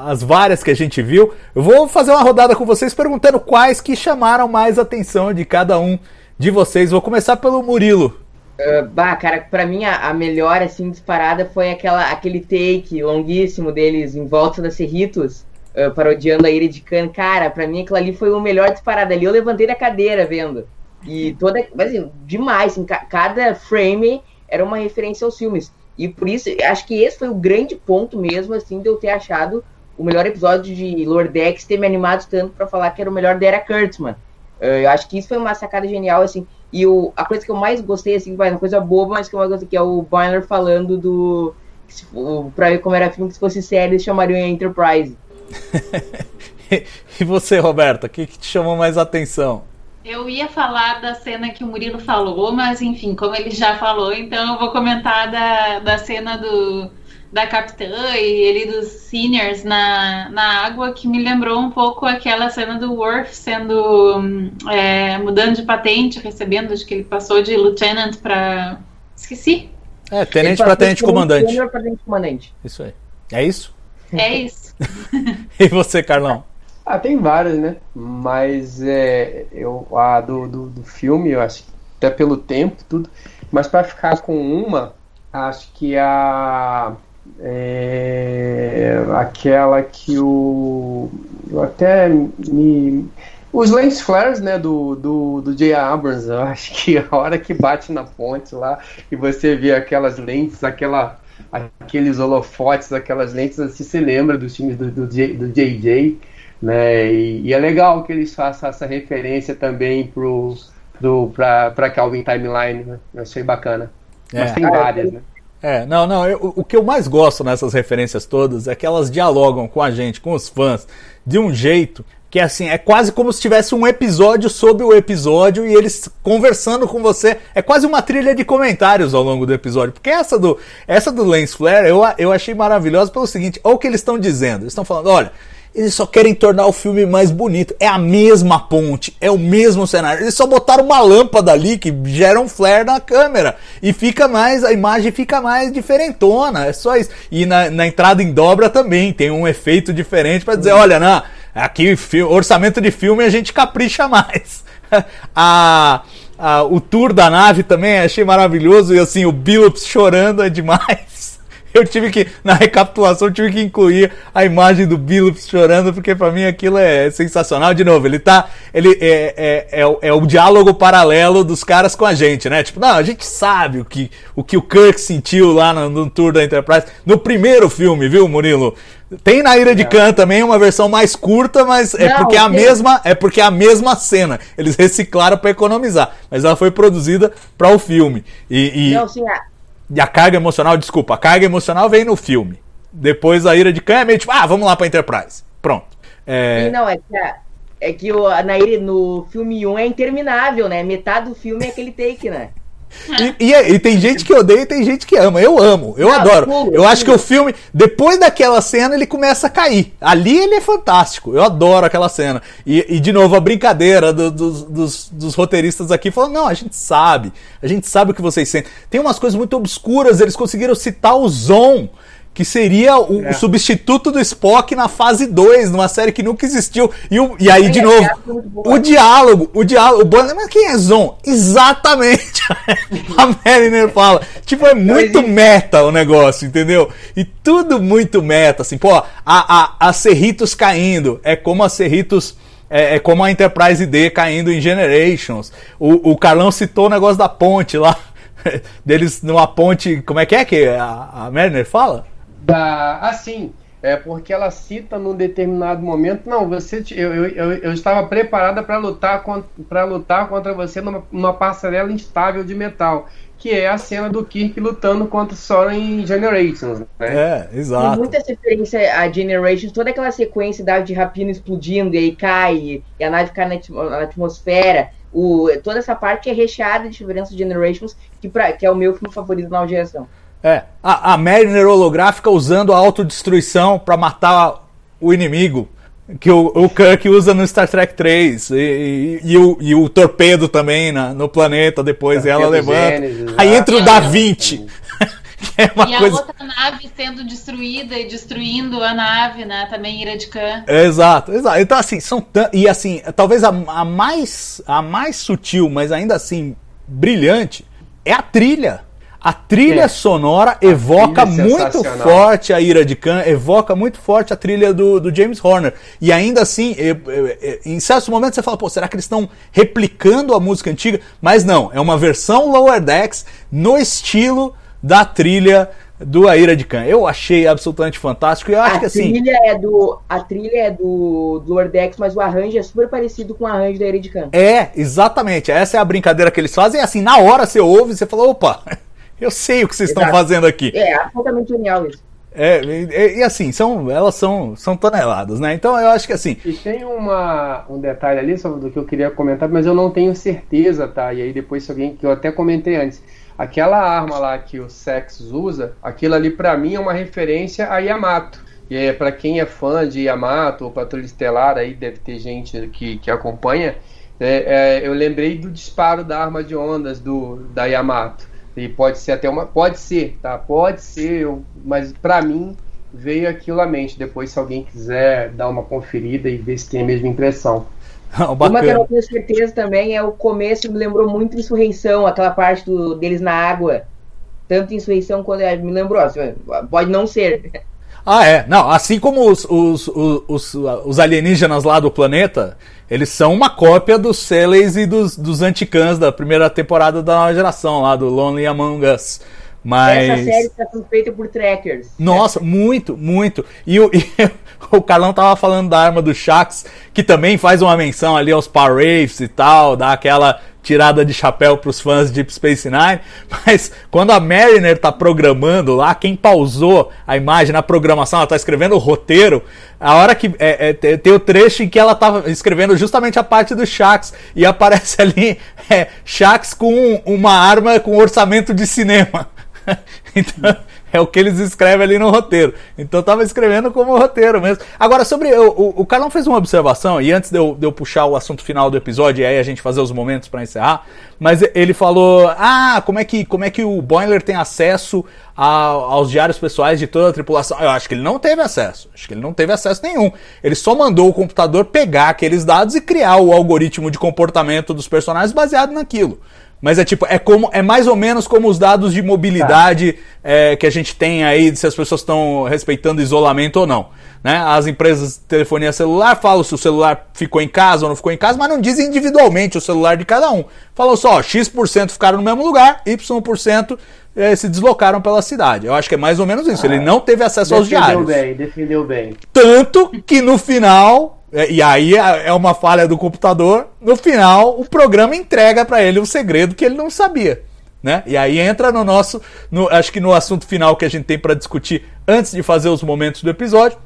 as várias que a gente viu. Eu vou fazer uma rodada com vocês perguntando quais que chamaram mais atenção de cada um de vocês. Vou começar pelo Murilo. Uh, bah, cara, pra mim a, a, melhor, assim, disparada foi aquela, aquele take longuíssimo deles em volta da Cerritos uh, parodiando a Ira de Khan. Cara, pra mim aquilo ali foi o melhor disparado ali. Eu levantei da cadeira vendo. E toda. Assim, demais. Assim, cada frame era uma referência aos filmes. E por isso, acho que esse foi o grande ponto mesmo, assim, de eu ter achado o melhor episódio de Lordex ter me animado tanto para falar que era o melhor da Era Kurtzman. Uh, eu acho que isso foi uma sacada genial, assim. E o, a coisa que eu mais gostei, assim, vai uma coisa boba, mas que eu mais gostei, que é o Boiler falando do. Se, pra ver como era filme, que se fosse série, eles chamariam Enterprise. e você, Roberta, o que, que te chamou mais atenção? Eu ia falar da cena que o Murilo falou, mas enfim, como ele já falou, então eu vou comentar da, da cena do, da capitã e ele dos seniors na, na água que me lembrou um pouco aquela cena do Worf sendo hum, é, mudando de patente, recebendo, acho que ele passou de lieutenant para esqueci. É, tenente para tenente comandante. sênior pra tenente comandante. Isso aí. É isso? É isso. E você, Carlão? Ah, tem várias, né? Mas é, eu, a do, do, do filme, eu acho que até pelo tempo, tudo. Mas para ficar com uma, acho que a. É, aquela que o. Eu até me. Os lens flares, né, do, do, do J. Abrams, eu acho que a hora que bate na ponte lá e você vê aquelas lentes, aquela, aqueles holofotes, aquelas lentes, assim, você lembra dos filmes do, do, J, do JJ, né, e, e é legal que eles façam essa referência também pro, pro, pra, pra Calvin Timeline, né, eu achei bacana. Mas É. tem várias, né. É, não, não. eu- o que eu mais gosto nessas referências todas é que elas dialogam com a gente, com os fãs, de um jeito que assim, é quase como se tivesse um episódio sobre o episódio e eles conversando com você. É quase uma trilha de comentários ao longo do episódio. Porque essa do, essa do Lens Flare eu, eu achei maravilhosa pelo seguinte: olha o que eles estão dizendo. Eles estão falando, olha. Eles só querem tornar o filme mais bonito. É a mesma ponte, é o mesmo cenário. Eles só botaram uma lâmpada ali que gera um flare na câmera. E fica mais, a imagem fica mais diferentona. É só isso. E na, na entrada em dobra também tem um efeito diferente para dizer: olha, não, aqui orçamento de filme a gente capricha mais. a- o tour da nave também achei maravilhoso. E assim, o Billups chorando é demais. Eu tive que, na recapitulação, eu tive que incluir a imagem do Billups chorando, porque pra mim aquilo é sensacional. De novo, ele tá. Ele é, é, é, o- é o diálogo paralelo dos caras com a gente, né? Tipo, não, a gente sabe o que o, que o Kirk sentiu lá no, no tour da Enterprise. No primeiro filme, viu, Murilo? Tem na Ira de Khan também uma versão mais curta, mas é Não, porque é a mesma, é porque é a mesma cena. Eles reciclaram pra economizar, mas ela foi produzida para o filme. E, e- Não, sim, a, e a carga emocional, desculpa, a carga emocional vem no filme. Depois a ira de Khan é meio tipo, ah, vamos lá pra Enterprise. Pronto. É, não, é que, é que o, a Nairi no filme 1 é interminável, né? Metade do filme é aquele take, né? E, e- e tem gente que odeia e tem gente que ama. Eu amo, eu Não, adoro. pulo, eu acho que o filme, depois daquela cena, ele começa a cair. Ali ele é fantástico. Eu adoro aquela cena. E, e, de novo, a brincadeira do- dos, dos- dos roteiristas aqui falando: não, a gente sabe. A gente sabe o que vocês sentem. Tem umas coisas muito obscuras. Eles conseguiram citar o Zon. Que seria o, É. substituto do Spock na fase 2, numa série que nunca existiu. E, o- e aí, de novo, boa. o diálogo, o diálogo, o Bonner, mas quem é Zon? Exatamente. a Mariner fala. Tipo, é muito meta o negócio, entendeu? E tudo muito meta, assim, pô, a, a, a Cerritos caindo, é como a Cerritos. É, é como a Enterprise D caindo em Generations. O, o Carlão citou o negócio da ponte lá. Deles numa ponte. Como é que é que a, a Mariner fala? Da, assim, é porque ela cita num determinado momento, não, você, eu, eu, eu, eu estava preparada para lutar para lutar contra você numa, numa passarela instável de metal, que é a cena do Kirk lutando contra o Soren em Generations, né? É, Tem exato. muita referência a Generations, toda aquela sequência da de rapina explodindo e aí cai, e a nave cai na, atmo- na atmosfera. O, toda essa parte é recheada de referências de Generations, que, pra, que é o meu filme favorito da nova geração. É, a, a Mariner holográfica usando a autodestruição pra matar o inimigo. Que o, o Kirk usa no Star Trek 3. E, e- e o, e o torpedo também na- no planeta depois. e ela Torpedo levanta. Gênesis, Aí entra o exato. Da Vinci. que é uma e a coisa. outra nave sendo destruída e destruindo a nave, né? Também Ira de Khan. Exato, exato. Então, assim, são tan- E assim, talvez a, a mais, a mais sutil, mas ainda assim brilhante, é a trilha. A trilha É. sonora evoca trilha é muito forte a ira de Khan, evoca muito forte a trilha do, do James Horner. E ainda assim, em certos momentos você fala, pô, será que eles estão replicando a música antiga? Mas não, é uma versão Lower Decks no estilo da trilha do A Ira de Khan. Eu achei absolutamente fantástico e eu acho a que assim. trilha é do a trilha é do, do Lordex, mas o arranjo é super parecido com o arranjo da Eredican. É, exatamente. Essa é a brincadeira que eles fazem. E assim, na hora você ouve e você fala, opa, eu sei o que vocês estão fazendo aqui. É absolutamente genial isso. É, e, e assim, são, elas são, são toneladas, né? Então eu acho que assim. E tem uma, um detalhe ali sobre do que eu queria comentar, mas eu não tenho certeza, tá? E aí depois se alguém, que eu até comentei antes, aquela arma lá que o Sex usa, aquilo ali para mim é uma referência a Yamato. E é, para quem é fã de Yamato ou Patrulha Estelar, aí deve ter gente que, que acompanha. É, é, eu lembrei do disparo da arma de ondas do, da Yamato. E pode ser até uma. Pode ser, tá? Pode ser, eu, mas para mim veio aquilo à mente. Depois, se alguém quiser dar uma conferida e ver se tem a mesma impressão. Uma que eu não tenho certeza também é o começo, me lembrou muito Insurreição, aquela parte do, deles na água. Tanto Insurreição quanto. Me lembrou, assim, pode não ser. Ah, é. Não, assim como os, os, os, os, alienígenas lá do planeta, eles são uma cópia dos Celeys e dos, dos Anticans da primeira temporada da nova geração, lá do Lonely Among Us. Mas... Essa série está sendo feita por trackers. Nossa, muito, muito. E o, e o Carlão tava falando da arma do Shax, que também faz uma menção ali aos Power Raves e tal, dá aquela tirada de chapéu para os fãs de Deep Space Nine, mas quando a Mariner tá programando lá, quem pausou a imagem na programação, ela tá escrevendo o roteiro, a hora que é, é, tem o trecho em que ela tá escrevendo justamente a parte do Shax e aparece ali é, Shax com uma arma com orçamento de cinema. então, é o que eles escrevem ali no roteiro. Então eu tava escrevendo como roteiro mesmo. Agora, sobre. O, o, o Carlão fez uma observação, e antes de eu, de eu puxar o assunto final do episódio, e aí a gente fazer os momentos para encerrar, mas ele falou: Ah, como é que, como é que o Boiler tem acesso a, aos diários pessoais de toda a tripulação? Eu acho que ele não teve acesso. Acho que ele não teve acesso nenhum. Ele só mandou o computador pegar aqueles dados e criar o algoritmo de comportamento dos personagens baseado naquilo. Mas é tipo, é como é mais ou menos como os dados de mobilidade tá. é, que a gente tem aí, se as pessoas estão respeitando isolamento ou não. Né? As empresas de telefonia celular falam se o celular ficou em casa ou não ficou em casa, mas não dizem individualmente o celular de cada um. Falam só, X% ficaram no mesmo lugar, Y% é, se deslocaram pela cidade. Eu acho que é mais ou menos isso. Ele não teve acesso aos diários. Defendeu bem, defendeu bem. Tanto que no final e aí é, é uma falha do computador. No final, o programa entrega para ele um segredo que ele não sabia. Né? E aí entra no nosso, no, acho que no assunto final que a gente tem para discutir antes de fazer os momentos do episódio,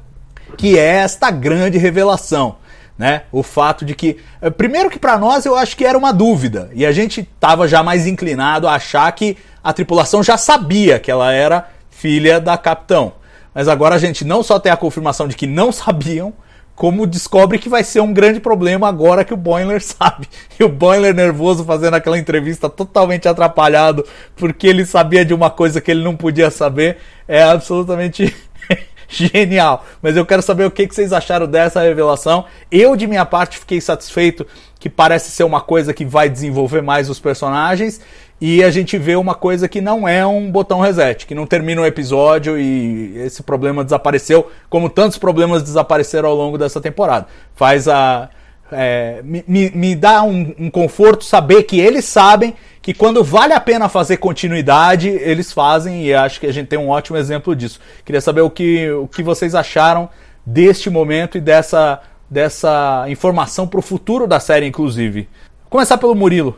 que é esta grande revelação, né? O fato de que, é, primeiro que para nós eu acho que era uma dúvida e a gente estava já mais inclinado a achar que a tripulação já sabia que ela era filha da capitão, mas agora a gente não só tem a confirmação de que não sabiam, como descobre que vai ser um grande problema agora que o Boiler sabe. E o Boiler nervoso fazendo aquela entrevista totalmente atrapalhado porque ele sabia de uma coisa que ele não podia saber é absolutamente genial. Mas eu quero saber o que vocês acharam dessa revelação. Eu, de minha parte, fiquei satisfeito que parece ser uma coisa que vai desenvolver mais os personagens e a gente vê uma coisa que não é um botão reset, que não termina o episódio e esse problema desapareceu, como tantos problemas desapareceram ao longo dessa temporada. Faz a. É, me, me dá um, um, conforto saber que eles sabem que quando vale a pena fazer continuidade, eles fazem, e acho que a gente tem um ótimo exemplo disso. Queria saber o que, o que vocês acharam deste momento e dessa, dessa informação para o futuro da série, inclusive. Começar pelo Murilo.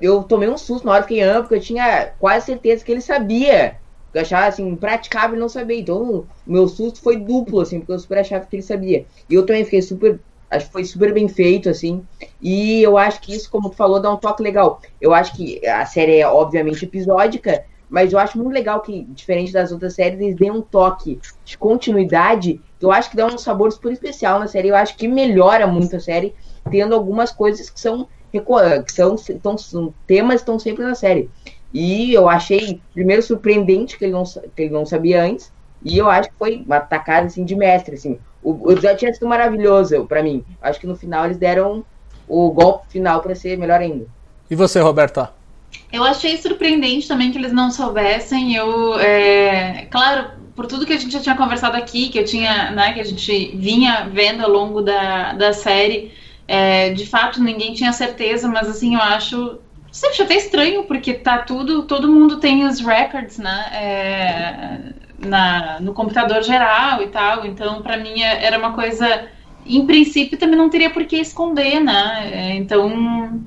Eu tomei um susto na hora que fiquei porque eu tinha quase certeza que ele sabia. Eu achava assim, impraticável não saber. Então, meu susto foi duplo, assim, porque eu super achava que ele sabia. E eu também fiquei super. Acho que foi super bem feito, assim. E eu acho que isso, como tu falou, dá um toque legal. Eu acho que a série é, obviamente, episódica, mas eu acho muito legal que, diferente das outras séries, eles deem um toque de continuidade. Que eu acho que dá um sabor super especial na série. Eu acho que melhora muito a série, tendo algumas coisas que são que são, tão, são temas estão sempre na série. E eu achei, primeiro, surpreendente que ele não, que ele não sabia antes, e eu acho que foi uma tacada assim, de mestre. Assim. O, o episódio tinha sido maravilhoso para mim. Acho que no final eles deram o golpe final para ser melhor ainda. E você, Roberta? Eu achei surpreendente também que eles não soubessem. Eu, é, claro, por tudo que a gente já tinha conversado aqui, que eu tinha, né, que a gente vinha vendo ao longo da, da série, é, de fato, ninguém tinha certeza, mas assim, eu acho. Sempre até estranho, porque tá tudo. Todo mundo tem os records, né? É, na, no computador geral e tal. Então, para mim, é, era uma coisa. Em princípio, também não teria por que esconder, né? É, então,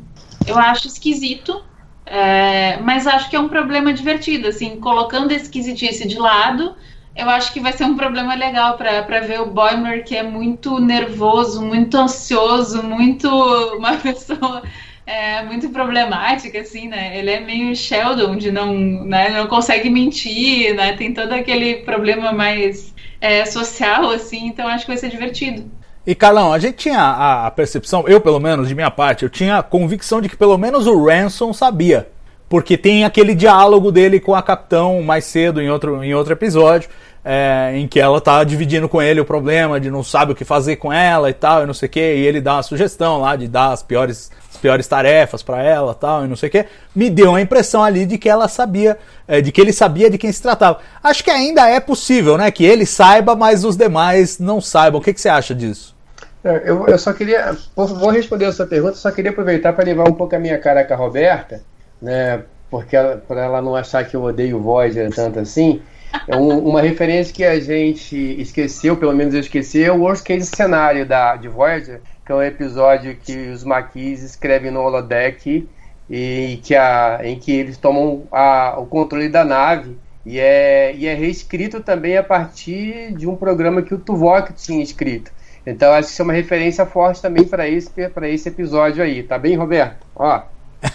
eu acho esquisito. É, mas acho que é um problema divertido, assim, colocando a esquisitice de lado, eu acho que vai ser um problema legal para ver o Boimer, que é muito nervoso, muito ansioso, muito uma pessoa é muito problemática, assim, né? Ele é meio Sheldon, de não, né, não consegue mentir, né? Tem todo aquele problema mais é, social, assim, então acho que vai ser divertido. E Carlão, a gente tinha a, a percepção, eu pelo menos, de minha parte, eu tinha a convicção de que pelo menos o Ransom sabia. Porque tem aquele diálogo dele com a Capitão mais cedo em outro, em outro episódio, é, em que ela tá dividindo com ele o problema de não sabe o que fazer com ela e tal, e não sei o que, e ele dá uma sugestão lá de dar as piores, as piores tarefas para ela tal, e não sei o que. Me deu a impressão ali de que ela sabia, é, de que ele sabia de quem se tratava. Acho que ainda é possível, né? Que ele saiba, mas os demais não saibam. O que, que você acha disso? É, Eu, eu só queria. Vou responder a sua pergunta, só queria aproveitar para levar um pouco a minha cara com a Roberta, né? Porque para ela não achar que eu odeio o Voyager tanto assim. É um- uma referência que a gente esqueceu, pelo menos eu esqueci, é o worst case cenário da, de Voyager, que é um episódio que os Maquis escrevem no holodeck e que a, em que eles tomam a- o controle da nave e é, e é reescrito também a partir de um programa que o Tuvok tinha escrito. Então acho que isso é uma referência forte também para esse, esse episódio aí. Tá bem, Roberto? Ó,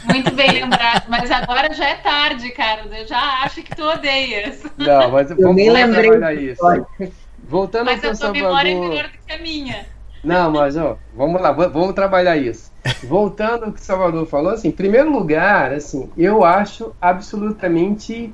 Muito bem lembrado, mas agora já é tarde, Carlos. Eu já acho que tu odeias. não, mas Eu vamos, nem lembrei trabalhar isso. Voltando Mas para a tua memória é Salvador. melhor do que a minha. Não, mas ó, vamos lá, vamos trabalhar isso. Voltando ao que o Salvador falou, assim, em primeiro lugar, assim, eu acho absolutamente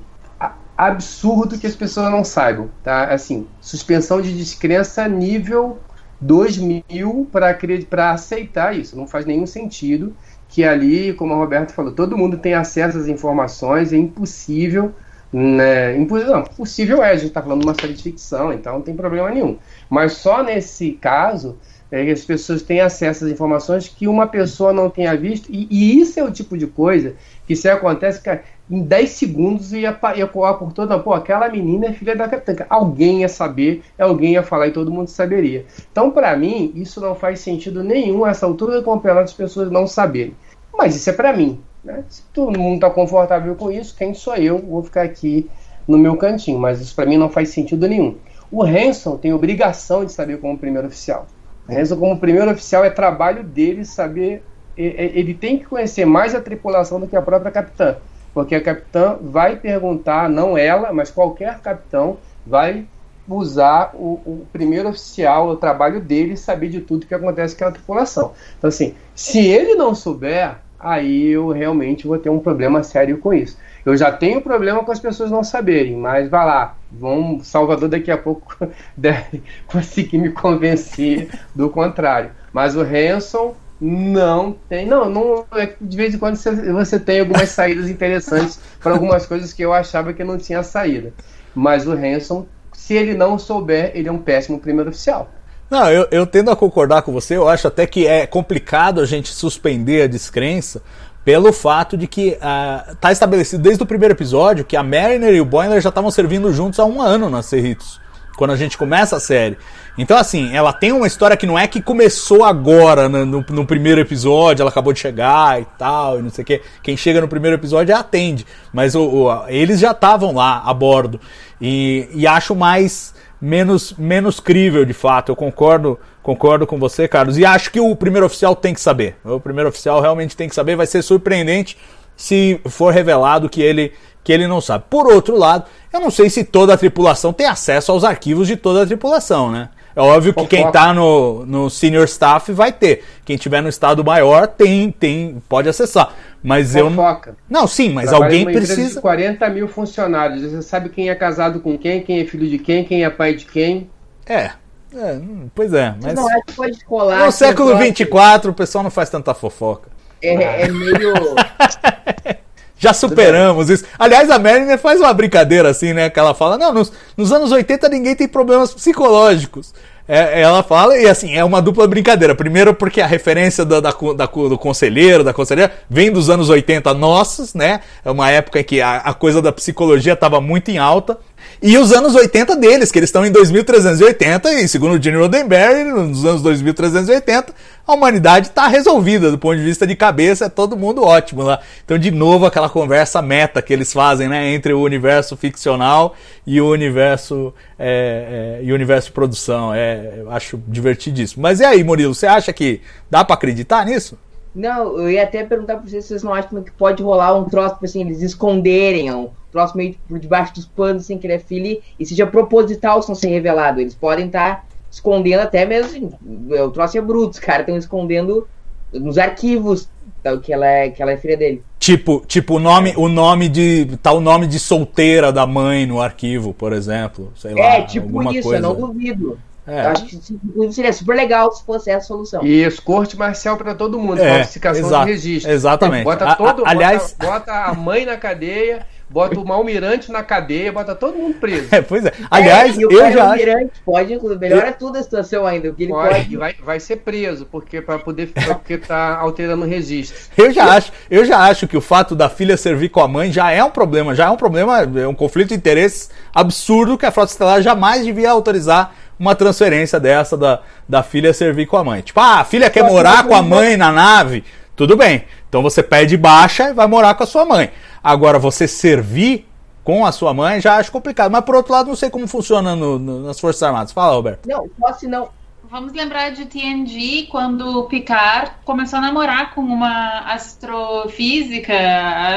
absurdo que as pessoas não saibam, tá? Assim, suspensão de descrença nível 2000 para para aceitar isso, não faz nenhum sentido que ali, como a Roberta falou, todo mundo tem acesso às informações, é impossível, né? Não, possível é, a gente está falando de uma série de ficção, então não tem problema nenhum. Mas só nesse caso é que as pessoas têm acesso às informações que uma pessoa não tenha visto, e, e isso é o tipo de coisa que se acontece, cara, em 10 segundos ia, ia coar por toda, pô, aquela menina é filha da capitã. Alguém ia saber, alguém ia falar e todo mundo saberia. Então, para mim, isso não faz sentido nenhum essa altura do campeonato as pessoas não saberem. Mas isso é para mim. Né? Se todo mundo está confortável com isso, quem sou eu? Vou ficar aqui no meu cantinho. Mas isso para mim não faz sentido nenhum. O Hanson tem obrigação de saber como primeiro oficial. O Hanson, como primeiro oficial, é trabalho dele saber. Ele tem que conhecer mais a tripulação do que a própria capitã. Porque a capitã vai perguntar, não ela, mas qualquer capitão vai usar o, o primeiro oficial, o trabalho dele, saber de tudo que acontece com a tripulação. Então, assim, se ele não souber, aí eu realmente vou ter um problema sério com isso. Eu já tenho problema com as pessoas não saberem, mas vai lá, vamos, Salvador daqui a pouco deve conseguir me convencer do contrário. Mas o Hanson não tem, não, não é de vez em quando você, você tem algumas saídas interessantes para algumas coisas que eu achava que não tinha saída. Mas o Hanson, se ele não souber, ele é um péssimo primeiro oficial. Não, eu, eu tendo a concordar com você, eu acho até que é complicado a gente suspender a descrença pelo fato de que está estabelecido desde o primeiro episódio que a Mariner e o Boiler já estavam servindo juntos há um ano na Cerritos, quando a gente começa a série. Então, assim, ela tem uma história que não é que começou agora no, no- no primeiro episódio, ela acabou de chegar e tal, e não sei o quê. Quem chega no primeiro episódio atende, mas o- o- eles já estavam lá a bordo. E, e acho mais menos, menos crível, de fato. Eu concordo, concordo com você, Carlos. E acho que o primeiro oficial tem que saber. O primeiro oficial realmente tem que saber. Vai ser surpreendente se for revelado que ele, que ele não sabe. Por outro lado, eu não sei se toda a tripulação tem acesso aos arquivos de toda a tripulação, né? É óbvio que quem tá no, no senior staff vai ter. Quem tiver no estado maior tem, tem pode acessar. Mas eu não. Fofoca. Não, sim, mas Trabalha alguém precisa. de 40 mil funcionários. Você sabe quem é casado com quem, quem é filho de quem, quem é pai de quem. É. é, pois é, mas. Não acho que pode colar. No século negócio. 24 o pessoal não faz tanta fofoca. É, é meio. Já superamos isso. Aliás, a Mariner faz uma brincadeira assim, né? Que ela fala: não, nos, nos anos 80 ninguém tem problemas psicológicos. É, ela fala, e assim, é uma dupla brincadeira. Primeiro, porque a referência da, da- da- do conselheiro, da conselheira, vem dos anos 80 nossos, né? É uma época em que a, a coisa da psicologia estava muito em alta. E os anos 80 deles, que eles estão em 2380, e segundo o Gene Roddenberry, nos anos 2380, a humanidade está resolvida do ponto de vista de cabeça, é todo mundo ótimo lá. Então, de novo, aquela conversa meta que eles fazem, né, entre o universo ficcional e o universo é, é, e o universo produção. É, acho divertidíssimo. Mas e aí, Murilo, você acha que dá para acreditar nisso? Não, eu ia até perguntar pra vocês se vocês não acham que pode rolar um troço, assim, eles esconderem troço meio por debaixo dos panos, assim, que ele é filho, e seja proposital se não ser revelado. Eles podem estar escondendo até mesmo, o troço é bruto, os caras estão escondendo nos arquivos tá, que, ela é, que ela é filha dele. Tipo, tipo o nome, o nome de. Tá o nome de solteira da mãe no arquivo, por exemplo. Sei lá. é, tipo alguma isso, coisa. eu não duvido. É. Eu acho que seria super legal se fosse essa a solução. Isso, corte marcial pra todo mundo, É, falsificação exato, de registro. exatamente. Bota A- todo, a- aliás- bota, bota a mãe na cadeia, bota o malmirante na cadeia, bota todo mundo preso. É, pois é. Aliás, É, e o eu já acho. almirante pode, inclusive, melhora tudo a situação ainda, porque ele Pode, pode. vai, vai ser preso, porque para poder porque tá alterando o registro. Eu já acho, eu já acho que o fato da filha servir com a mãe já é um problema, já é um problema, é um conflito de interesses absurdo que a Frota Estelar jamais devia autorizar uma transferência dessa da, da filha servir com a mãe. Tipo, ah, a filha quer Só que morar com a mãe na nave, tudo bem. Então você pede baixa e vai morar com a sua mãe. Agora, você servir com a sua mãe já acho complicado. Mas por outro lado, não sei como funciona no- no- nas Forças Armadas. Fala, Roberto. Não, se não. Vamos lembrar de TNG quando Picard começou a namorar com uma astrofísica,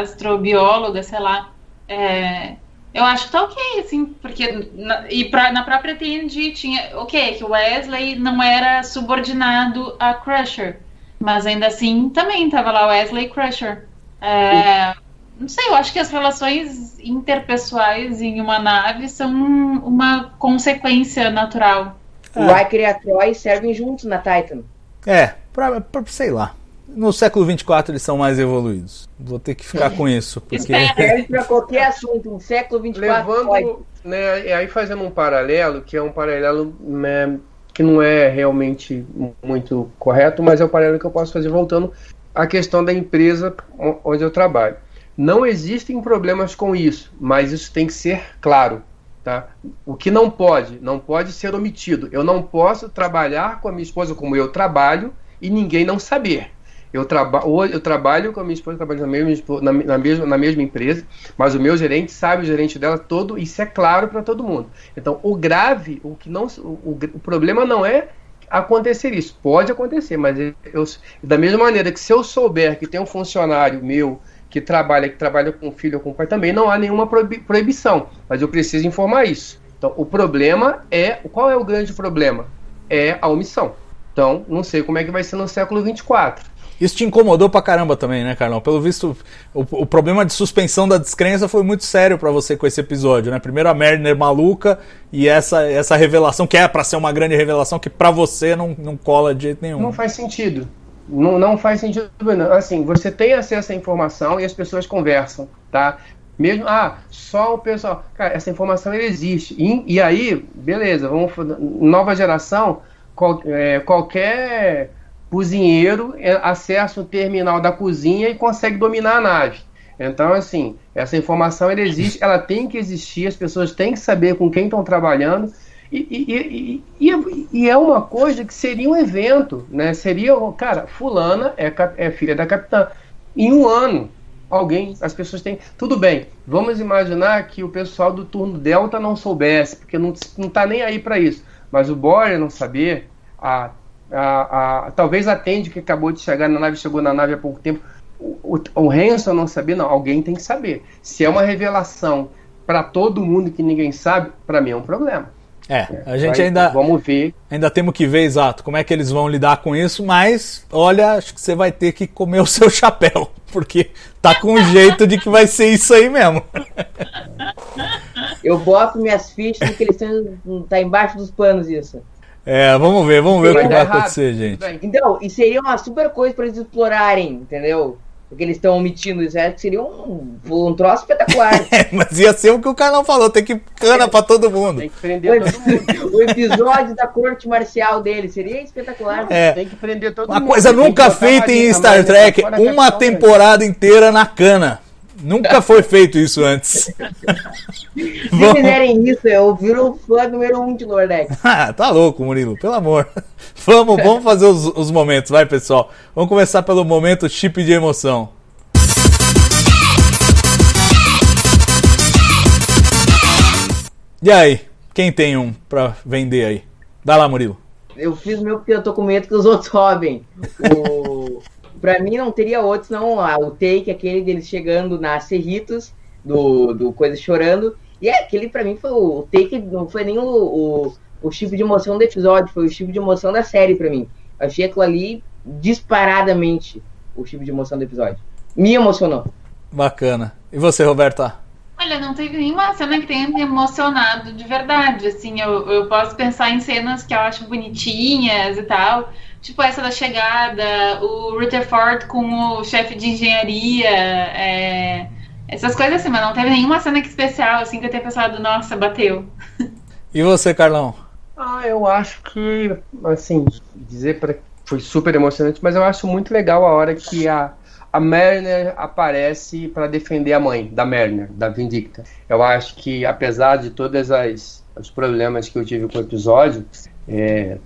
astrobióloga, sei lá. É, eu acho que tá ok, assim, porque na, e pra, na própria TNG tinha, ok, que o Wesley não era subordinado a Crusher, mas ainda assim também tava lá Wesley Crusher. É, não sei, eu acho que as relações interpessoais em uma nave são uma consequência natural. O Riker e a Troy servem juntos na Titan. É, pra, pra- sei lá. No século 24 eles são mais evoluídos. Vou ter que ficar com isso, porque. Serve pra qualquer assunto, no século 24 pode. Levando, né, e aí fazendo um paralelo, que é um paralelo né, que não é realmente muito correto, mas é o paralelo que eu posso fazer voltando à questão da empresa onde eu trabalho. Não existem problemas com isso, mas isso tem que ser claro. Tá? O que não pode, não pode ser omitido. Eu não posso trabalhar com a minha esposa como eu trabalho e ninguém não saber. Eu, traba eu trabalho com a minha esposa, trabalho na mesma, na, mesma, na mesma empresa, mas o meu gerente sabe o gerente dela todo, isso é claro para todo mundo. Então, o grave, o que não, o, o, problema não é acontecer isso. Pode acontecer, mas eu, eu- da mesma maneira que se eu souber que tem um funcionário meu que trabalha, que trabalha com filho ou com pai, também não há nenhuma proibi- proibição, mas eu preciso informar isso. Então, o problema é, qual é o grande problema? É a omissão. Então, não sei como é que vai ser no século 24. Isso te incomodou pra caramba também, né, Carlão? Pelo visto, o, o problema de suspensão da descrença foi muito sério pra você com esse episódio, né? Primeiro a Mariner maluca e essa, essa revelação, que é pra ser uma grande revelação, que pra você não, não cola de jeito nenhum. Não faz sentido. Não, não faz sentido. não. Assim, você tem acesso à informação e as pessoas conversam, tá? Mesmo, ah, só o pessoal. Cara, essa informação existe. E, e aí, beleza, vamos. Nova geração, qual- é, qualquer cozinheiro é, acessa o terminal da cozinha e consegue dominar a nave. Então, assim, essa informação ela existe, ela tem que existir, as pessoas têm que saber com quem estão trabalhando. E, e- e- e- e é uma coisa que seria um evento, né? Seria, cara, fulana é, é filha da capitã. Em um ano, alguém, as pessoas têm. Tudo bem, vamos imaginar que o pessoal do turno Delta não soubesse, porque não, não tá nem aí para isso. Mas o Boyer não saber, a, a, a- talvez a Tandy que acabou de chegar na nave, chegou na nave há pouco tempo, o, o, o Hanson não saber, não, alguém tem que saber. Se é uma revelação para todo mundo que ninguém sabe, para mim é um problema. É, a gente Vai- ainda, Vamos ver. ainda temos que ver exato como é que eles vão lidar com isso, mas olha, acho que você vai ter que comer o seu chapéu, porque tá com jeito de que vai ser isso aí mesmo. Eu boto minhas fichas que eles estão. tá embaixo dos panos isso. É, vamos ver, vamos ver o que Vai acontecer, gente. Então, e seria uma super coisa pra eles explorarem, entendeu? Porque eles estão omitindo isso. Que seria um, um troço espetacular. É, mas ia ser o que o Carlão falou, tem que cana pra todo mundo. Tem que prender todo mundo. o episódio da corte marcial dele seria espetacular. É. Tem que prender todo Uma mundo. coisa Tem que nunca feita em Star Trek, da uma temporada inteira na cana. Nunca foi feito isso antes. Se fizerem isso, eu viro o fã número um de Lordex. Ah, tá louco, Murilo, pelo amor. Vamos, vamos fazer os, os momentos, vai pessoal. Vamos começar pelo momento chip de emoção. E aí, quem tem um pra vender aí? Dá lá, Murilo. Eu fiz o meu porque eu tô com medo que os outros roubem. O, Pra mim não teria outros, não. Ah, o take, aquele deles chegando na Cerritos, do, do Coisa Chorando. E é, aquele pra mim foi o take, não foi nem o, o, o tipo de emoção do episódio, foi o tipo de emoção da série pra mim. Eu achei aquilo ali disparadamente o tipo de emoção do episódio. Me emocionou. Bacana. E você, Roberta? Olha, não teve nenhuma cena que tenha me emocionado de verdade. Assim, eu, eu posso pensar em cenas que eu acho bonitinhas e tal. Tipo essa da chegada, o Rutherford com o chefe de engenharia, é, essas coisas assim, mas não teve nenhuma cena que especial, assim, que eu tenha pensado, nossa, bateu. E você, Carlão? Ah, eu acho que, assim, dizer para foi super emocionante, mas eu acho muito legal a hora que a, a Mariner aparece para defender a mãe da Mariner, da Vindicta. Eu acho que, apesar de todos os problemas que eu tive com o episódio, é,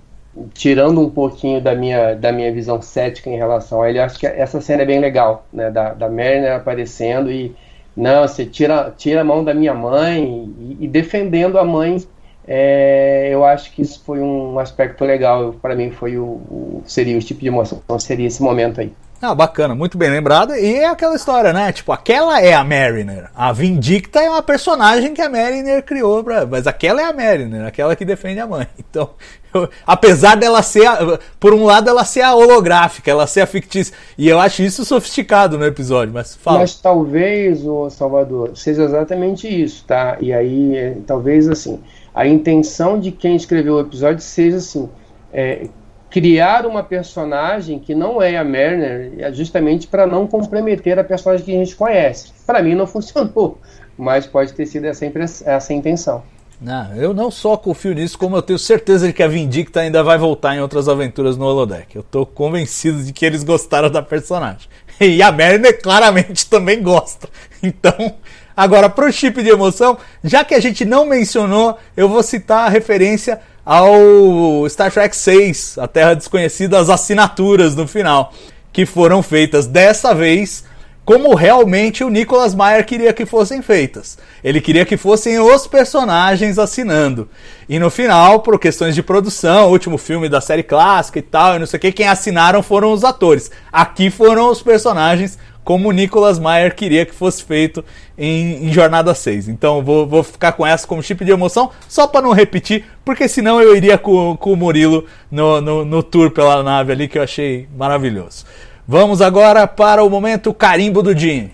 tirando um pouquinho da minha, da minha visão cética em relação a ele, acho que essa cena é bem legal, né? Da, da aparecendo e não, você tira, tira a mão da minha mãe e, e defendendo a mãe. É, eu acho que isso foi um aspecto legal. Para mim, foi o, o, seria o tipo de emoção, seria esse momento aí. Ah, bacana, muito bem lembrada. E é aquela história, né? Tipo, aquela é a Mariner. A Vindicta é uma personagem que a Mariner criou, pra... mas aquela é a Mariner, aquela que defende a mãe. Então, eu... apesar dela ser, a... por um lado, ela ser a holográfica, ela ser a fictícia. E eu acho isso sofisticado no episódio, mas fala. Mas talvez, o Salvador, seja exatamente isso, tá? E aí, é, talvez assim, a intenção de quem escreveu o episódio seja assim. É, criar uma personagem que não é a Mariner é justamente para não comprometer a personagem que a gente conhece. Para mim não funcionou, mas pode ter sido essa, essa intenção. Não, eu não só confio nisso, como eu tenho certeza de que a Vindicta ainda vai voltar em outras aventuras no Holodeck. Eu tô convencido de que eles gostaram da personagem. E a Mariner claramente também gosta. Então, agora pro chip de emoção, já que a gente não mencionou, eu vou citar a referência ao Star Trek 6, A Terra Desconhecida, as assinaturas no final, que foram feitas dessa vez como realmente o Nicholas Meyer queria que fossem feitas. Ele queria que fossem os personagens assinando. E no final, por questões de produção, último filme da série clássica e tal, e não sei o que, quem assinaram foram os atores. Aqui foram os personagens como o Nicolas Meyer queria que fosse feito em, em Jornada 6. Então vou, vou ficar com essa como chip de emoção, só para não repetir, porque senão eu iria com, com o Murilo no, no, no tour pela nave ali, que eu achei maravilhoso. Vamos agora para o momento carimbo do Jim.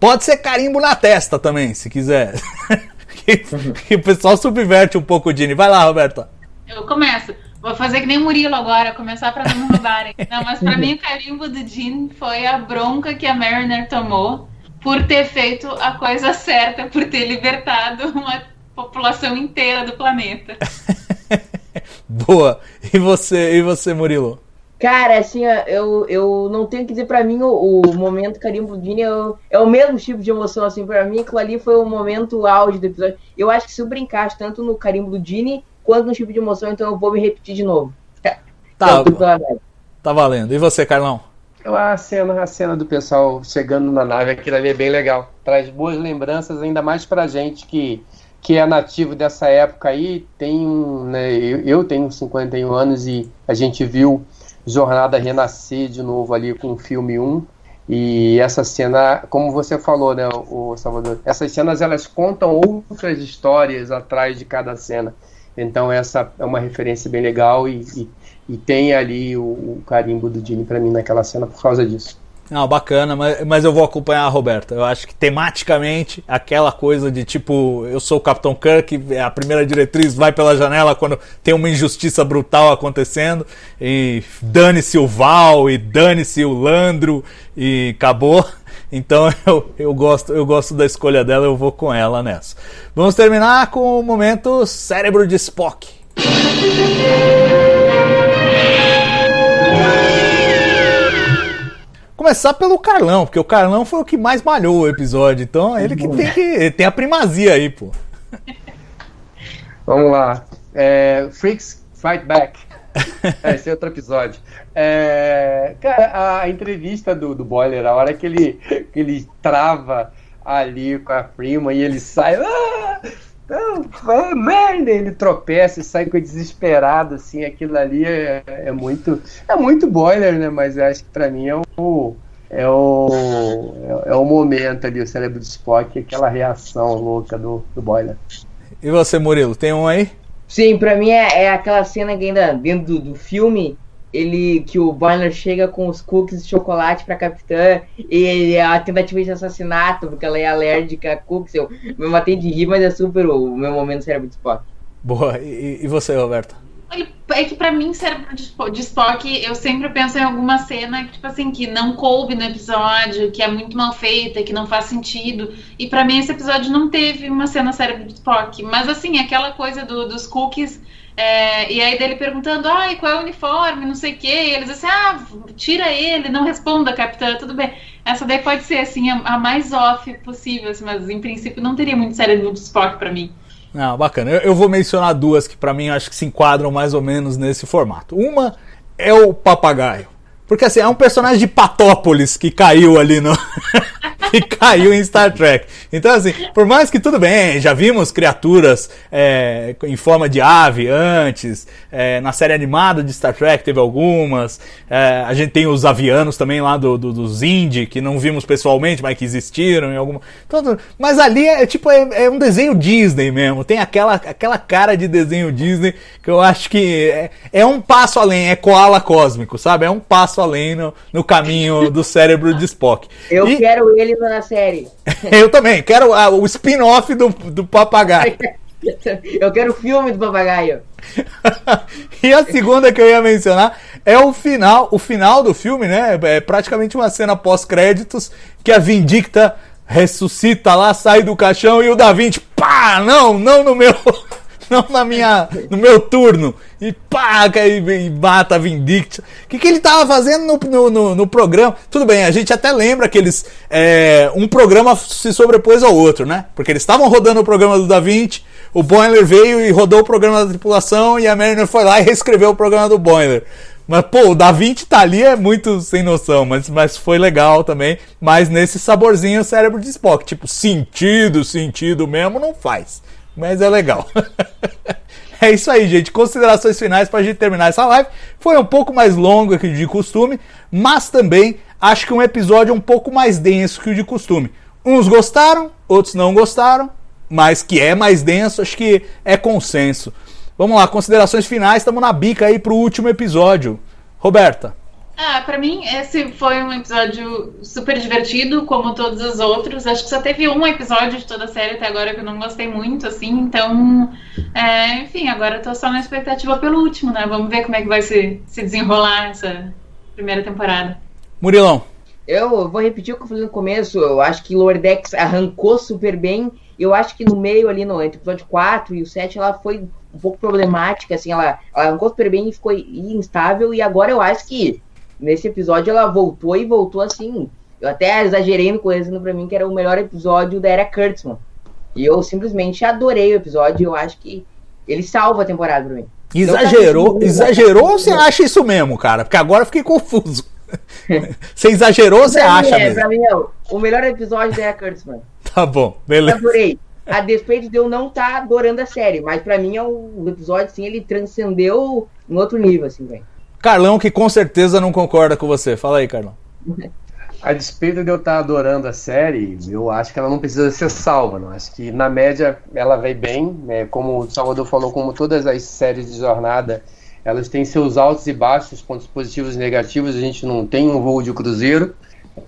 Pode ser carimbo na testa também, se quiser. que, que, o pessoal subverte um pouco o Dini. Vai lá, Roberta. Eu começo. Vou fazer que nem Murilo agora, começar para não me roubarem. Não, mas para mim o carimbo do Jean foi a bronca que a Mariner tomou por ter feito a coisa certa, por ter libertado uma população inteira do planeta. Boa. E você, e você, Murilo? Cara, assim, eu, eu não tenho que dizer pra mim o, o momento carimbo do Dini é, é, o mesmo tipo de emoção, assim, pra mim aquilo ali foi o momento auge do episódio. Eu acho que se eu brincasse tanto no carimbo do Dini quanto no tipo de emoção, então eu vou me repetir de novo. Tá, tá valendo. E você, Carlão? A cena, a cena do pessoal chegando na nave, aquilo ali é bem legal. Traz boas lembranças, ainda mais pra gente que, que é nativo dessa época aí. Tem, né, eu, eu tenho 51 anos e a gente viu Jornada renascer de novo ali com o filme 1. E essa cena, como você falou, né, o Salvador, essas cenas elas contam outras histórias atrás de cada cena. Então essa é uma referência bem legal e, e, e tem ali o, o, carimbo do Dini para mim naquela cena por causa disso. Não, bacana, mas, mas eu vou acompanhar a Roberta. Eu acho que tematicamente, aquela coisa de tipo, eu sou o Capitão Kirk, a primeira diretriz vai pela janela quando tem uma injustiça brutal acontecendo, e dane-se o Val, e dane-se o Landro, e acabou. Então eu, eu, gosto, eu gosto da escolha dela, eu vou com ela nessa. Vamos terminar com o momento cérebro de Spock. Começar pelo Carlão, porque o Carlão foi o que mais malhou o episódio, então ele que tem que tem a primazia aí, pô. Vamos lá. É, Freaks Fight Back. É, esse é outro episódio. É, cara, a entrevista do, do Boiler, a hora que ele, que ele trava ali com a prima e ele sai. Ah! É merda, ele tropeça e sai com desesperado, assim, aquilo ali é, é muito. É muito boiler, né? Mas eu acho que pra mim é o. É o, é, é o momento ali, o cérebro de Spock, aquela reação louca do, do boiler. E você, Murilo, tem um aí? Sim, pra mim é, é aquela cena que ainda dentro do, do filme, ele que o Boiler chega com os cookies de chocolate pra capitã e a tentativa de assassinato, porque ela é alérgica a cookies. Eu me matei de rir, mas é super o meu momento cérebro de Spock. Boa. E, e você, Roberto? É que pra mim, cérebro de Spo- de Spock, eu sempre penso em alguma cena que, tipo assim, que não coube no episódio, que é muito mal feita, que não faz sentido. E pra mim, esse episódio não teve uma cena cérebro de Spock. Mas, assim, aquela coisa do- dos cookies. é, e aí dele perguntando, ai, qual é o uniforme, não sei o quê. E eles assim, ah, tira ele, não responda, capitã, tudo bem. Essa daí pode ser, assim, a, a mais off possível, assim, mas em princípio não teria muito cérebro de Spock pra mim. Não, bacana. Eu, eu vou mencionar duas que pra mim acho que se enquadram mais ou menos nesse formato. Uma é o papagaio. Porque assim, é um personagem de Patópolis que caiu ali no. que caiu em Star Trek. Então, assim, por mais que tudo bem, já vimos criaturas é, em forma de ave antes, é, na série animada de Star Trek teve algumas, é, a gente tem os avianos também lá do, do- dos Indy, que não vimos pessoalmente, mas que existiram em alguma. Então, mas ali é tipo, é, é um desenho Disney mesmo, tem aquela, aquela cara de desenho Disney que eu acho que é, é um passo além, é koala cósmico, sabe? É um passo além no, no caminho do cérebro de Spock. Eu E- quero ele na série. eu também, quero ah, o spin-off do, do papagaio. Eu quero o filme do papagaio. e a segunda que eu ia mencionar é o final, o final do filme, né? É praticamente uma cena pós-créditos que a Vindicta ressuscita lá, sai do caixão e o Da Vinci, pá, não, não no meu, não na minha, no meu turno. E pá, e, e mata a Vindicta. O que, que ele tava fazendo no, no, no- no programa? Tudo bem, a gente até lembra que eles, é, um programa se sobrepôs ao outro, né? Porque eles estavam rodando o programa do Da Vinci, o Boiler veio e rodou o programa da tripulação e a Mariner foi lá e reescreveu o programa do Boiler. Mas, pô, o Da Vinci tá ali é muito sem noção, mas, mas foi legal também. Mas nesse saborzinho cérebro de Spock. Tipo, sentido, sentido mesmo não faz. Mas é legal. é isso aí, gente. Considerações finais pra gente terminar essa live. Foi um pouco mais longa que o de costume, mas também acho que um episódio um pouco mais denso que o de costume. Uns gostaram, outros não gostaram, mas que é mais denso, acho que é consenso. Vamos lá, considerações finais, estamos na bica aí pro último episódio. Roberta. Ah, pra mim esse foi um episódio super divertido, como todos os outros. Acho que só teve um episódio de toda a série até agora que eu não gostei muito, assim. Então, é, enfim, agora eu tô só na expectativa pelo último, né? Vamos ver como é que vai se, se desenrolar essa primeira temporada. Murilão. Eu vou repetir o que eu falei no começo. Eu acho que Lower Decks arrancou super bem. Eu acho que no meio ali, no entre o episódio 4 e o 7, ela foi um pouco problemática, assim, ela, ela arrancou super bem e ficou instável. E agora eu acho que nesse episódio ela voltou e voltou assim. Eu até exagerei no conhecendo pra mim que era o melhor episódio da era Kurtzman. E eu simplesmente adorei o episódio. Eu acho que ele salva a temporada pra mim. Exagerou? Exagerou ou você acha isso mesmo, cara? Porque agora eu fiquei confuso. Você exagerou ou você acha é, mesmo? Pra mim é o- o melhor episódio da era Kurtzman. Tá bom, Eu beleza. adorei. A despeito de eu não estar adorando a série, mas pra mim é um episódio, assim, ele transcendeu em outro nível, assim, velho. Carlão, que com certeza não concorda com você. Fala aí, Carlão. A despeito de eu estar adorando a série, eu acho que ela não precisa ser salva. Não. Acho que na média ela vai bem. né? Como o Salvador falou, como todas as séries de jornada, elas têm seus altos e baixos, pontos positivos e negativos. A gente não tem um voo de cruzeiro.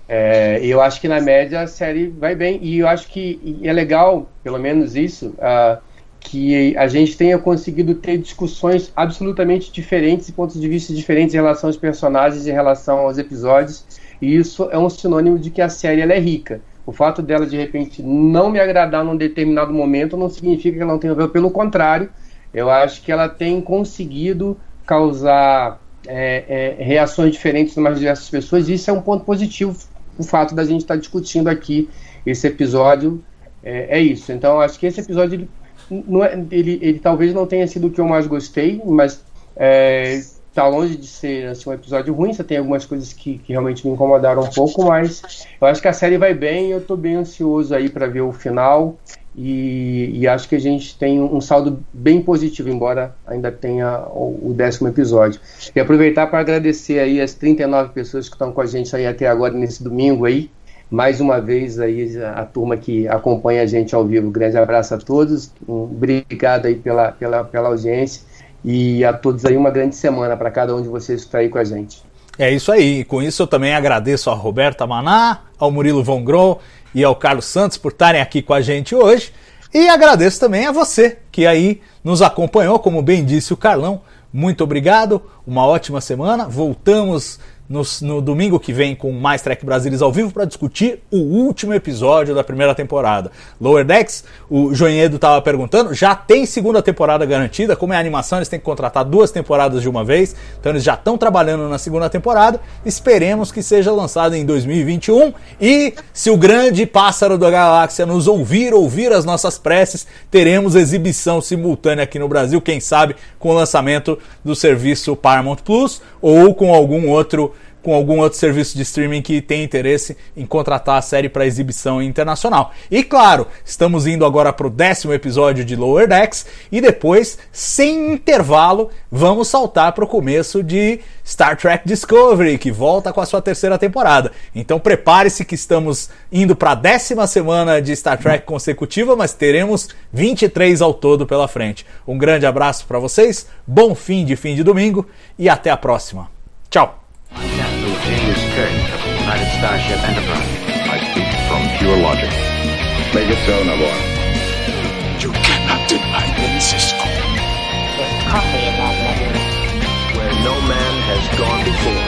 É, eu acho que na média a série vai bem. E eu acho que é legal, pelo menos isso, ah, que a gente tenha conseguido ter discussões absolutamente diferentes e pontos de vista diferentes em relação aos personagens, em relação aos episódios. E isso é um sinônimo de que a série é rica. O fato dela, de repente, não me agradar num determinado momento não significa que ela não tenha ver. Pelo contrário, eu acho que ela tem conseguido causar é, é, reações diferentes nas mais diversas pessoas. E isso é um ponto positivo, o fato da gente estar discutindo aqui esse episódio. É, é isso. Então, acho que esse episódio ele, não é- ele, ele talvez não tenha sido o que eu mais gostei, mas é, tá longe de ser assim, um episódio ruim. Você tem algumas coisas que, que realmente me incomodaram um pouco, mas eu acho que a série vai bem. Eu tô bem ansioso aí para ver o final E, e, acho que a gente tem um saldo bem positivo, embora ainda tenha o, o décimo episódio. E aproveitar para agradecer aí as 39 pessoas que estão com a gente aí até agora nesse domingo aí. Mais uma vez aí a, turma que acompanha a gente ao vivo. Grande abraço a todos. Obrigado aí pela, pela, pela audiência. E a todos aí uma grande semana para cada um de vocês que está aí com a gente. É isso aí. E com isso eu também agradeço a Roberta Maná, ao Murilo Von Gron e ao Carlos Santos por estarem aqui com a gente hoje. E agradeço também a você que aí nos acompanhou, como bem disse o Carlão. Muito obrigado, uma ótima semana. Voltamos no, no, domingo que vem com mais Trek Brasilis ao vivo para discutir o último episódio da primeira temporada. Lower Decks, o Joinhedo estava perguntando, já tem segunda temporada garantida, como é animação, eles têm que contratar duas temporadas de uma vez, então eles já estão trabalhando na segunda temporada, esperemos que seja lançada em 2021 e se o grande pássaro da galáxia nos ouvir, ouvir as nossas preces, teremos exibição simultânea aqui no Brasil, quem sabe com o lançamento do serviço Paramount Plus ou com algum outro com algum outro serviço de streaming que tem interesse em contratar a série para exibição internacional. E claro, estamos indo agora para o décimo episódio de Lower Decks e depois, sem intervalo, vamos saltar para o começo de Star Trek Discovery, que volta com a sua terceira temporada. Então prepare-se que estamos indo para a décima semana de Star Trek consecutiva, mas teremos 23 ao todo pela frente. Um grande abraço para vocês, bom fim de fim de domingo e até a próxima. Tchau! James Kirk of the United Starship Enterprise. I speak from pure logic. Make it so, Nabor. You cannot deny me, Cisco. There's coffee in that letter. Where no man has gone before.